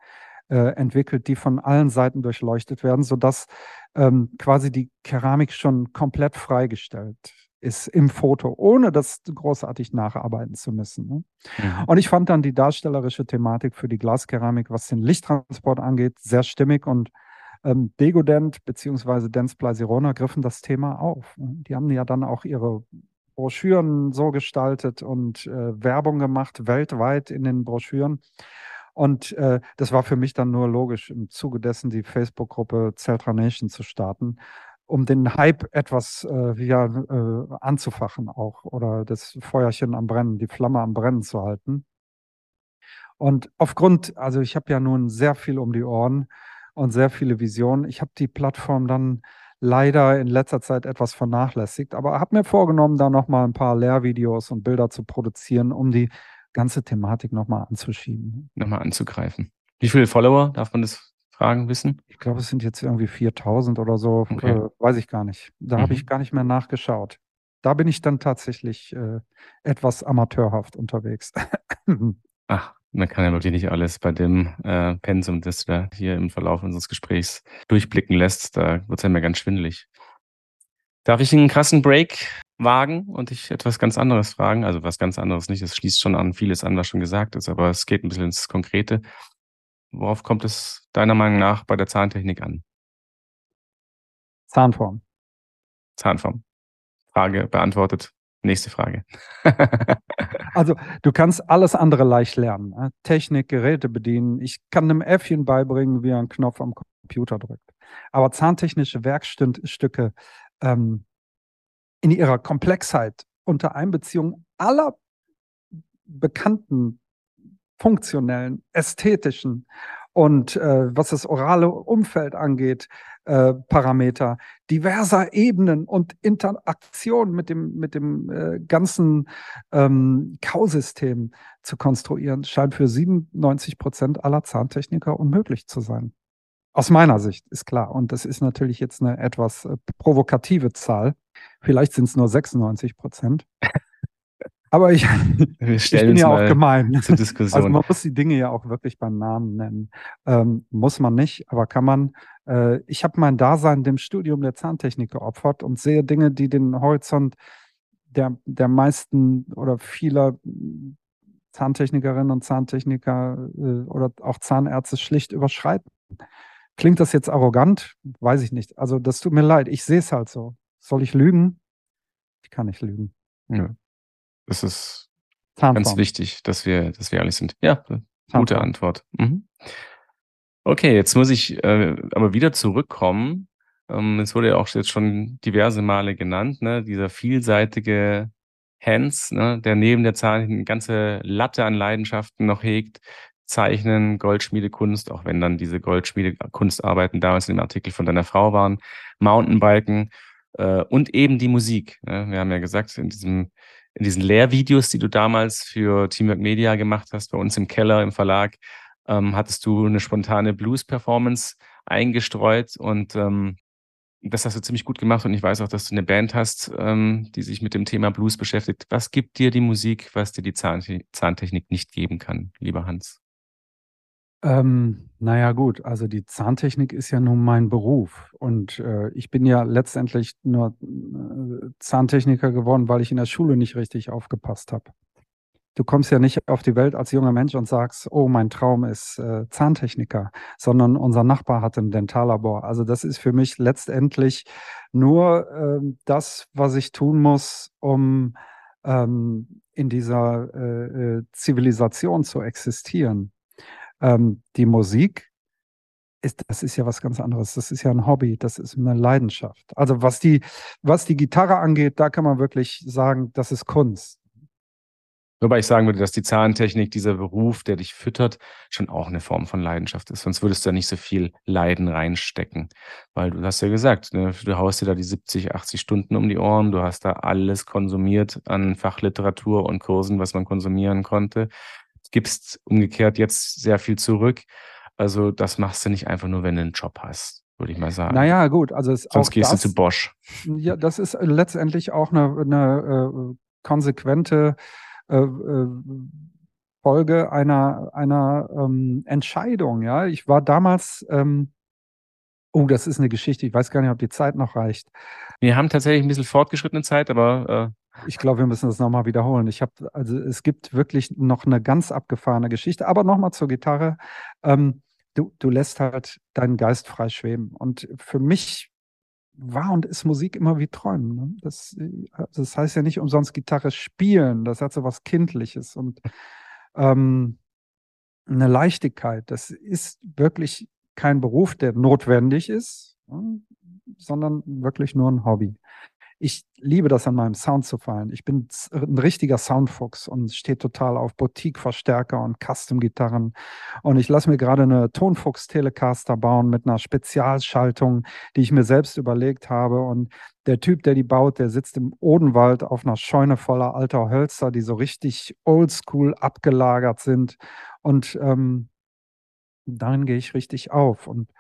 entwickelt, die von allen Seiten durchleuchtet werden, sodass ähm, quasi die Keramik schon komplett freigestellt ist im Foto, ohne das großartig nacharbeiten zu müssen. Ne? Mhm. Und ich fand dann die darstellerische Thematik für die Glaskeramik, was den Lichttransport angeht, sehr stimmig und ähm, Degodent bzw. Dentsply Sirona griffen das Thema auf. Ne? Die haben ja dann auch ihre Broschüren so gestaltet und äh, Werbung gemacht, weltweit in den Broschüren. Und äh, das war für mich dann nur logisch, im Zuge dessen die Facebook-Gruppe Celtra Nation zu starten, um den Hype etwas äh, ja, äh, anzufachen auch oder das Feuerchen am Brennen, die Flamme am Brennen zu halten. Und aufgrund, also ich habe ja nun sehr viel um die Ohren und sehr viele Visionen. Ich habe die Plattform dann leider in letzter Zeit etwas vernachlässigt, aber habe mir vorgenommen, da nochmal ein paar Lehrvideos und Bilder zu produzieren, um die ganze Thematik nochmal anzuschieben. Nochmal anzugreifen. Wie viele Follower darf man das fragen wissen? Ich glaube, es sind jetzt irgendwie 4000 oder so. Okay. Äh, weiß ich gar nicht. Da mhm. habe ich gar nicht mehr nachgeschaut. Da bin ich dann tatsächlich äh, etwas amateurhaft unterwegs. [LAUGHS] Ach, man kann ja wirklich nicht alles bei dem äh, Pensum, das du da hier im Verlauf unseres Gesprächs durchblicken lässt. Da wird es ja mir ganz schwindelig. Darf ich einen krassen Break wagen und dich etwas ganz anderes fragen? Also was ganz anderes nicht, es schließt schon an vieles an, was schon gesagt ist, aber es geht ein bisschen ins Konkrete. Worauf kommt es deiner Meinung nach bei der Zahntechnik an? Zahnform. Zahnform. Frage beantwortet. Nächste Frage. [LAUGHS] also du kannst alles andere leicht lernen. Ne? Technik, Geräte bedienen. Ich kann einem Äffchen beibringen, wie er einen Knopf am Computer drückt. Aber zahntechnische Werkstücke ähm, in ihrer Komplexheit unter Einbeziehung aller bekannten funktionellen, ästhetischen und äh, was das orale Umfeld angeht, äh, Parameter, diverser Ebenen und Interaktion mit dem, mit dem äh, ganzen ähm, Kausystem zu konstruieren, scheint für 97 Prozent aller Zahntechniker unmöglich zu sein. Aus meiner Sicht ist klar. Und das ist natürlich jetzt eine etwas äh, provokative Zahl. Vielleicht sind es nur 96 Prozent. [LAUGHS] Aber ich, ich bin ja auch gemein. Zur [LAUGHS] Diskussion. Also man muss die Dinge ja auch wirklich beim Namen nennen. Ähm, muss man nicht, aber kann man. Äh, ich habe mein Dasein dem Studium der Zahntechnik geopfert und sehe Dinge, die den Horizont der, der meisten oder vieler Zahntechnikerinnen und Zahntechniker äh, oder auch Zahnärzte schlicht überschreiten. Klingt das jetzt arrogant? Weiß ich nicht. Also das tut mir leid. Ich sehe es halt so. Soll ich lügen? Ich kann nicht lügen. Ja. Das ist Zahnform. ganz wichtig, dass wir, dass wir ehrlich sind. Ja, gute Antwort. Mhm. Okay, jetzt muss ich äh, aber wieder zurückkommen. Ähm, es wurde ja auch jetzt schon diverse Male genannt, ne? dieser vielseitige Hans, ne? der neben der Zahl eine ganze Latte an Leidenschaften noch hegt, Zeichnen, Goldschmiedekunst, auch wenn dann diese Goldschmiedekunstarbeiten damals in dem Artikel von deiner Frau waren, Mountainbiken äh, und eben die Musik. Ne? Wir haben ja gesagt, in diesem in diesen Lehrvideos, die du damals für Teamwork Media gemacht hast, bei uns im Keller im Verlag, ähm, hattest du eine spontane Blues-Performance eingestreut und ähm, das hast du ziemlich gut gemacht und ich weiß auch, dass du eine Band hast, ähm, die sich mit dem Thema Blues beschäftigt. Was gibt dir die Musik, was dir die Zahntechnik nicht geben kann, lieber Hans? Ähm, naja, gut, also die Zahntechnik ist ja nun mein Beruf und äh, ich bin ja letztendlich nur äh, Zahntechniker geworden, weil ich in der Schule nicht richtig aufgepasst habe. du kommst ja nicht auf die Welt als junger Mensch und sagst, oh, mein Traum ist äh, Zahntechniker, sondern unser Nachbar hat ein Dentallabor. Also das ist für mich letztendlich nur äh, das, was ich tun muss, um ähm, in dieser äh, äh, Zivilisation zu existieren. Ähm, die Musik ist, das ist ja was ganz anderes. Das ist ja ein Hobby, das ist eine Leidenschaft. Also was die, was die Gitarre angeht, da kann man wirklich sagen, das ist Kunst. Wobei ich sagen würde, dass die Zahntechnik, dieser Beruf, der dich füttert, schon auch eine Form von Leidenschaft ist. Sonst würdest du da nicht so viel Leiden reinstecken. Weil du hast ja gesagt, ne, du haust dir da die 70, 80 Stunden um die Ohren, du hast da alles konsumiert an Fachliteratur und Kursen, was man konsumieren konnte. Gibst umgekehrt jetzt sehr viel zurück. Also das machst du nicht einfach nur, wenn du einen Job hast, würde ich mal sagen. Naja, gut. Also Sonst gehst das, du zu Bosch. Ja, das ist letztendlich auch eine, eine äh, konsequente äh, äh, Folge einer, einer ähm, Entscheidung. Ja, ich war damals, ähm, oh, das ist eine Geschichte, ich weiß gar nicht, ob die Zeit noch reicht. Wir haben tatsächlich ein bisschen fortgeschrittene Zeit, aber äh ich glaube, wir müssen das nochmal wiederholen. Ich habe, also es gibt wirklich noch eine ganz abgefahrene Geschichte. Aber nochmal zur Gitarre. Ähm, du, du lässt halt deinen Geist frei schweben. Und für mich war und ist Musik immer wie Träumen. Ne? Das, das heißt ja nicht umsonst Gitarre spielen. Das hat so was Kindliches und ähm, eine Leichtigkeit. Das ist wirklich kein Beruf, der notwendig ist, ne? sondern wirklich nur ein Hobby ich liebe das an meinem Sound zu fallen. Ich bin ein richtiger Soundfuchs und stehe total auf Boutique-Verstärker und Custom-Gitarren. Und ich lasse mir gerade eine Tonfuchs-Telecaster bauen mit einer Spezialschaltung, die ich mir selbst überlegt habe. Und der Typ, der die baut, der sitzt im Odenwald auf einer Scheune voller alter Hölzer, die so richtig oldschool abgelagert sind. Und ähm, darin gehe ich richtig auf. Und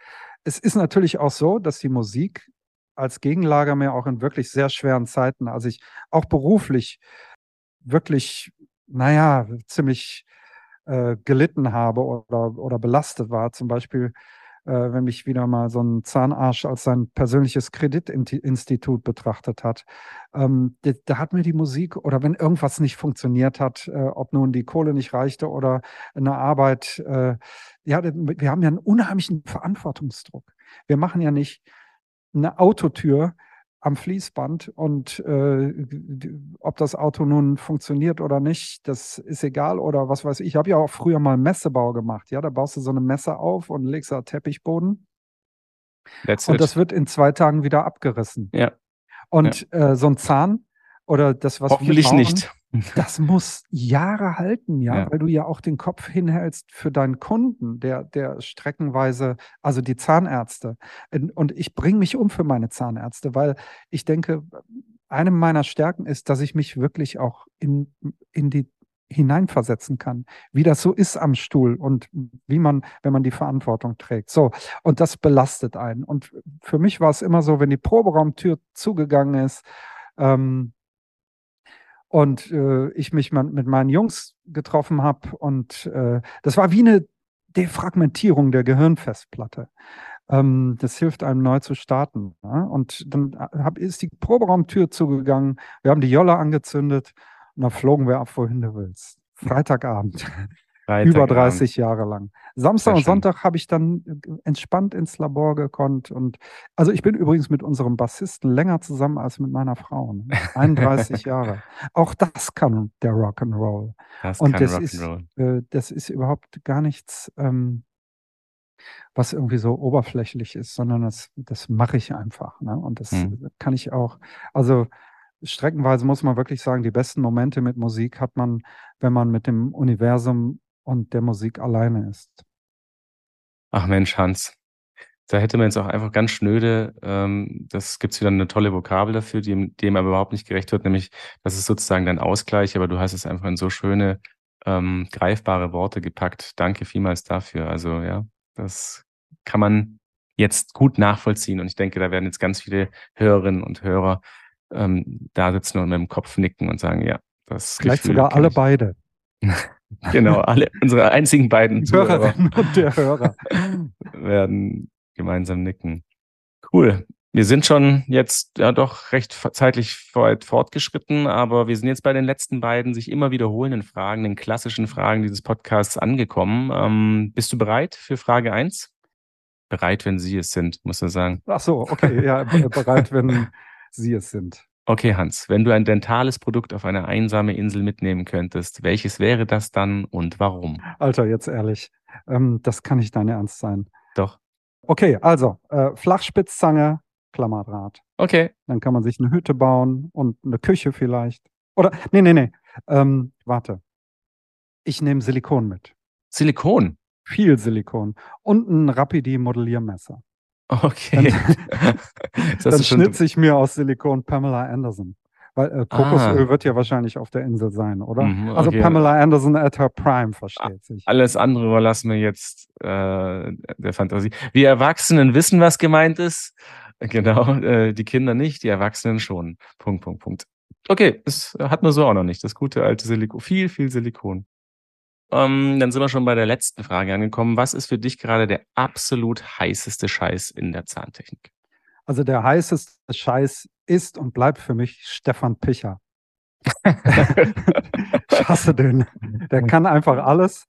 es ist natürlich auch so, dass die Musik als Gegenlager mir auch in wirklich sehr schweren Zeiten, als ich auch beruflich wirklich, naja, ziemlich äh, gelitten habe oder, oder belastet war. Zum Beispiel, äh, wenn mich wieder mal so ein Zahnarsch als sein persönliches Kreditinstitut betrachtet hat. Ähm, da, hat mir die Musik oder wenn irgendwas nicht funktioniert hat, äh, ob nun die Kohle nicht reichte oder eine Arbeit, äh, ja, wir haben ja einen unheimlichen Verantwortungsdruck. Wir machen ja nicht eine Autotür am Fließband und äh, ob das Auto nun funktioniert oder nicht, das ist egal oder was weiß ich. Ich habe ja auch früher mal Messebau gemacht. Ja, da baust du so eine Messe auf und legst da Teppichboden. That's und it. das wird in zwei Tagen wieder abgerissen. Ja. Und ja. Äh, so ein Zahn oder das, was Hoffentlich wir bauen, nicht. Das muss Jahre halten, ja, ja, weil du ja auch den Kopf hinhältst für deinen Kunden, der, der streckenweise, also die Zahnärzte. Und ich bringe mich um für meine Zahnärzte, weil ich denke, eine meiner Stärken ist, dass ich mich wirklich auch in, in die hineinversetzen kann, wie das so ist am Stuhl und wie man, wenn man die Verantwortung trägt. So, und das belastet einen. Und für mich war es immer so, wenn die Proberaumtür zugegangen ist, ähm, und äh, ich mich mit meinen Jungs getroffen habe und äh, das war wie eine Defragmentierung der Gehirnfestplatte. Ähm, das hilft einem neu zu starten. Ja? Und dann hab, ist die Proberaumtür zugegangen, wir haben die Jolle angezündet und dann flogen wir ab, wohin du willst. Freitagabend. [LAUGHS] Über 30 Jahre lang. Samstag und Sonntag habe ich dann äh, entspannt ins Labor gekonnt. Und also ich bin übrigens mit unserem Bassisten länger zusammen als mit meiner Frau. Ne? 31 [LAUGHS] Jahre. Auch das kann der Rock'n'Roll. Das und kann das ist, äh, das ist überhaupt gar nichts, ähm, was irgendwie so oberflächlich ist, sondern das, das mache ich einfach. Ne? Und das hm. kann ich auch. Also streckenweise muss man wirklich sagen, die besten Momente mit Musik hat man, wenn man mit dem Universum und der Musik alleine ist. Ach Mensch, Hans. Da hätte man jetzt auch einfach ganz schnöde, ähm, das gibt's wieder eine tolle Vokabel dafür, die dem aber überhaupt nicht gerecht wird, nämlich das ist sozusagen dein Ausgleich, aber du hast es einfach in so schöne, ähm, greifbare Worte gepackt. Danke vielmals dafür. Also ja, das kann man jetzt gut nachvollziehen und ich denke, da werden jetzt ganz viele Hörerinnen und Hörer ähm, da sitzen und mit dem Kopf nicken und sagen, ja, das Vielleicht Gefühl sogar alle ich. beide. [LAUGHS] genau, alle unsere einzigen beiden Hörerinnen und der Hörer [LAUGHS] werden gemeinsam nicken. Cool. Wir sind schon jetzt ja doch recht zeitlich weit fortgeschritten, aber wir sind jetzt bei den letzten beiden sich immer wiederholenden Fragen, den klassischen Fragen dieses Podcasts angekommen. Ähm, bist du bereit für Frage 1? Bereit, wenn Sie es sind, muss man sagen. Ach so, okay, ja, bereit, wenn Sie es sind. Okay, Hans, wenn du ein dentales Produkt auf eine einsame Insel mitnehmen könntest, welches wäre das dann und warum? Alter, jetzt ehrlich, ähm, das kann nicht dein Ernst sein. Doch. Okay, also äh, Flachspitzzange, Klammerdraht. Okay. Dann kann man sich eine Hütte bauen und eine Küche vielleicht. Oder, nee, nee, nee. Ähm, warte. Ich nehme Silikon mit. Silikon? Viel Silikon. Und ein Rapidi-Modelliermesser. Okay. Dann, [LAUGHS] dann schnitze ich mir aus Silikon Pamela Anderson. Weil äh, Kokosöl ah. wird ja wahrscheinlich auf der Insel sein, oder? Mhm, also okay. Also Pamela Anderson at her prime, versteht sich. Alles andere überlassen wir jetzt äh, der Fantasie. Wir Erwachsenen wissen, was gemeint ist. Genau, [LAUGHS] äh, die Kinder nicht, die Erwachsenen schon. Punkt, Punkt, Punkt. Okay, das hat man so auch noch nicht. Das gute alte Silikon. Viel, viel Silikon. Ähm, dann sind wir schon bei der letzten Frage angekommen. Was ist für dich gerade der absolut heißeste Scheiß in der Zahntechnik? Also der heißeste Scheiß ist und bleibt für mich Stefan Picher. [LAUGHS] ich hasse den. Der kann einfach alles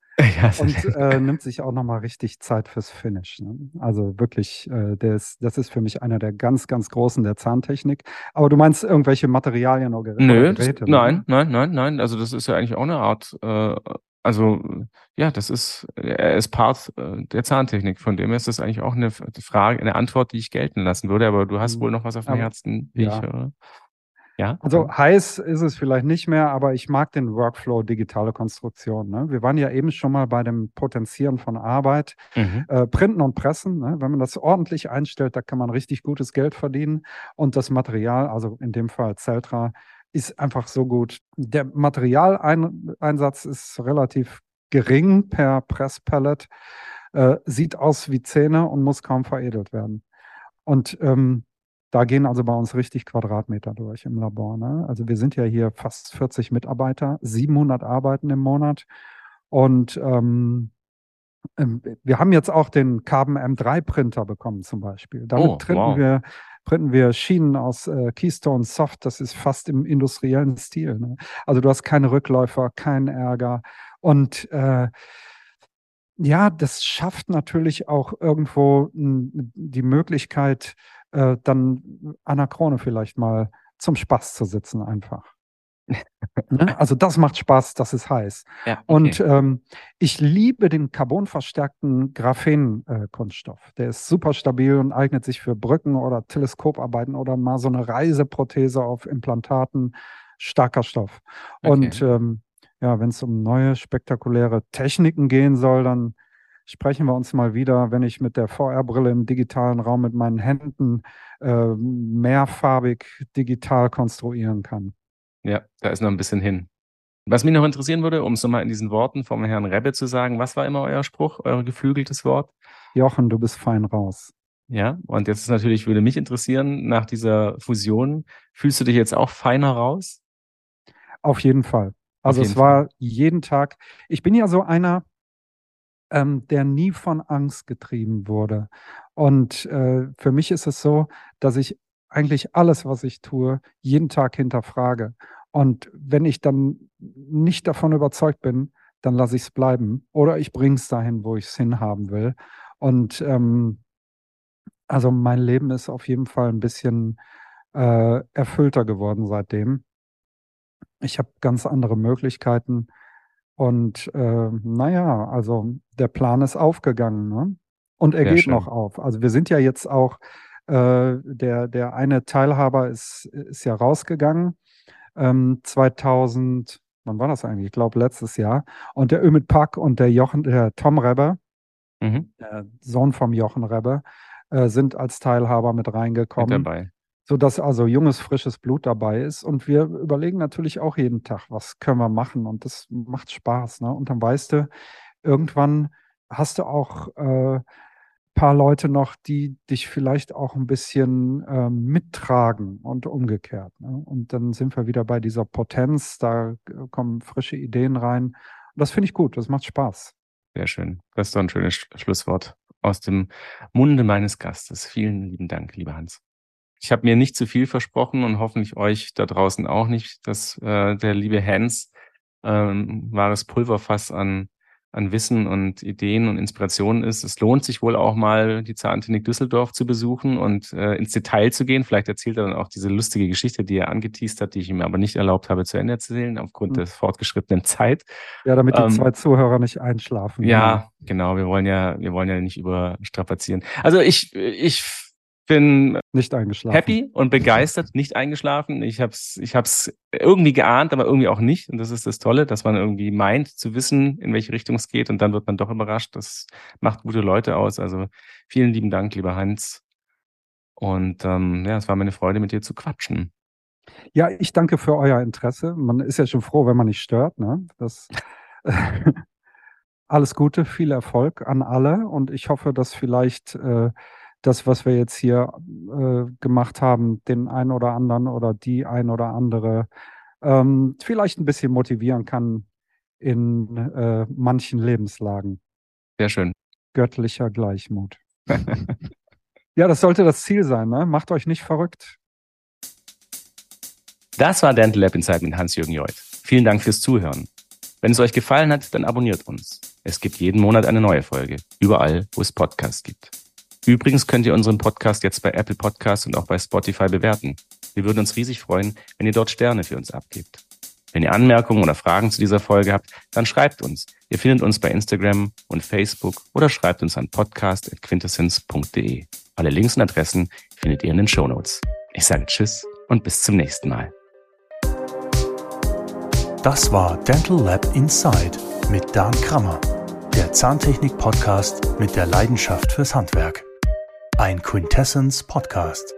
und äh, nimmt sich auch nochmal richtig Zeit fürs Finish. Ne? Also wirklich, äh, ist, das ist für mich einer der ganz, ganz großen der Zahntechnik. Aber du meinst irgendwelche Materialien oder Geräte? Nö, Geräte, nein, nein, nein, nein. Also das ist ja eigentlich auch eine Art äh, also ja, das ist, er ist Part äh, der Zahntechnik. Von dem her ist das eigentlich auch eine Frage, eine Antwort, die ich gelten lassen würde. Aber du hast mhm. wohl noch was auf dem Herzen, wie ja. ich höre. Ja. Also heiß ist es vielleicht nicht mehr, aber ich mag den Workflow digitale Konstruktion. Ne? Wir waren ja eben schon mal bei dem Potenzieren von Arbeit, mhm. äh, Printen und Pressen. Ne? Wenn man das ordentlich einstellt, da kann man richtig gutes Geld verdienen. Und das Material, also in dem Fall Celtra, ist einfach so gut. Der Materialeinsatz ist relativ gering per Presspallet, äh, sieht aus wie Zähne und muss kaum veredelt werden. Und ähm, da gehen also bei uns richtig Quadratmeter durch im Labor. Ne? Also wir sind ja hier fast 40 Mitarbeiter, 700 arbeiten im Monat. Und ähm, ähm, wir haben jetzt auch den Carbon M3 Printer bekommen zum Beispiel. Damit oh, wow. wir printen wir Schienen aus äh, Keystone Soft. Das ist fast im industriellen Stil. Ne? Also du hast keine Rückläufer, keinen Ärger. Und äh, ja, das schafft natürlich auch irgendwo die Möglichkeit, äh, dann an der Krone vielleicht mal zum Spaß zu sitzen einfach. Ne? [LAUGHS] Also das macht Spaß, das ist heiß. Ja, okay. Und ähm, ich liebe den carbonverstärkten Graphen-Kunststoff. Der ist super stabil und eignet sich für Brücken oder Teleskoparbeiten oder mal so eine Reiseprothese auf Implantaten. Starker Stoff. Okay. Und ähm, ja, wenn es um neue spektakuläre Techniken gehen soll, dann sprechen wir uns mal wieder, wenn ich mit der VR-Brille im digitalen Raum mit meinen Händen äh, mehrfarbig digital konstruieren kann. Ja, da ist noch ein bisschen hin. Was mich noch interessieren würde, um es nochmal in diesen Worten vom Herrn Rebbe zu sagen, was war immer euer Spruch, euer geflügeltes Wort? Jochen, du bist fein raus. Ja, und jetzt ist natürlich, würde mich interessieren, nach dieser Fusion, fühlst du dich jetzt auch feiner raus? Auf jeden Fall. Also jeden es war Fall. jeden Tag, ich bin ja so einer, ähm, der nie von Angst getrieben wurde. Und äh, für mich ist es so, dass ich eigentlich alles, was ich tue, jeden Tag hinterfrage. Und wenn ich dann nicht davon überzeugt bin, dann lasse ich es bleiben oder ich bringe es dahin, wo ich es hinhaben will. Und ähm, also mein Leben ist auf jeden Fall ein bisschen äh, erfüllter geworden seitdem. Ich habe ganz andere Möglichkeiten. Und äh, naja, also der Plan ist aufgegangen. Ne? Und er Sehr geht schön. noch auf. Also wir sind ja jetzt auch äh, der, der eine Teilhaber ist, ist ja rausgegangen. Ähm, 2000, wann war das eigentlich? Ich glaube, letztes Jahr. Und der Ümit Pack und der Jochen, der Tom Rebbe, mhm. der Sohn vom Jochen Rebbe, äh, sind als Teilhaber mit reingekommen. Mit dabei. Sodass also junges, frisches Blut dabei ist. Und wir überlegen natürlich auch jeden Tag, was können wir machen. Und das macht Spaß. Ne? Und dann weißt du, irgendwann hast du auch äh, paar Leute noch, die dich vielleicht auch ein bisschen ähm, mittragen und umgekehrt. Ne? Und dann sind wir wieder bei dieser Potenz, da kommen frische Ideen rein. Und das finde ich gut, das macht Spaß. Sehr schön. Das ist doch ein schönes Schlusswort aus dem Munde meines Gastes. Vielen lieben Dank, lieber Hans. Ich habe mir nicht zu viel versprochen und hoffentlich euch da draußen auch nicht, dass äh, der liebe Hans ähm, wahres Pulverfass an an Wissen und Ideen und Inspirationen ist. Es lohnt sich wohl auch mal, die Zahntechnik Düsseldorf zu besuchen und äh, ins Detail zu gehen. Vielleicht erzählt er dann auch diese lustige Geschichte, die er angeteased hat, die ich ihm aber nicht erlaubt habe zu Ende zu erzählen, aufgrund mhm. der fortgeschrittenen [LAUGHS] Zeit. Ja, damit die ähm, zwei Zuhörer nicht einschlafen. Ja, genau. Wir wollen ja, wir wollen ja nicht überstrapazieren. Also ich, ich bin nicht eingeschlafen. happy und begeistert, nicht eingeschlafen. Ich habe es ich hab's irgendwie geahnt, aber irgendwie auch nicht. Und das ist das Tolle, dass man irgendwie meint zu wissen, in welche Richtung es geht und dann wird man doch überrascht. Das macht gute Leute aus. Also vielen lieben Dank, lieber Hans. Und ähm, ja, es war mir eine Freude, mit dir zu quatschen. Ja, ich danke für euer Interesse. Man ist ja schon froh, wenn man nicht stört. Ne? Das, [LAUGHS] [LAUGHS] alles Gute, viel Erfolg an alle und ich hoffe, dass vielleicht äh, das, was wir jetzt hier äh, gemacht haben, den einen oder anderen oder die ein oder andere ähm, vielleicht ein bisschen motivieren kann in äh, manchen Lebenslagen. Sehr schön. Göttlicher Gleichmut. [LAUGHS] ja, das sollte das Ziel sein. Ne? Macht euch nicht verrückt. Das war Dental Lab Insight mit Hans-Jürgen Joit. Vielen Dank fürs Zuhören. Wenn es euch gefallen hat, dann abonniert uns. Es gibt jeden Monat eine neue Folge, überall, wo es Podcasts gibt. Übrigens könnt ihr unseren Podcast jetzt bei Apple Podcasts und auch bei Spotify bewerten. Wir würden uns riesig freuen, wenn ihr dort Sterne für uns abgebt. Wenn ihr Anmerkungen oder Fragen zu dieser Folge habt, dann schreibt uns. Ihr findet uns bei Instagram und Facebook oder schreibt uns an podcast.quintessence.de. Alle Links und Adressen findet ihr in den Show Notes. Ich sage Tschüss und bis zum nächsten Mal. Das war Dental Lab Inside mit Dan Krammer, der Zahntechnik-Podcast mit der Leidenschaft fürs Handwerk. Ein Quintessence Podcast.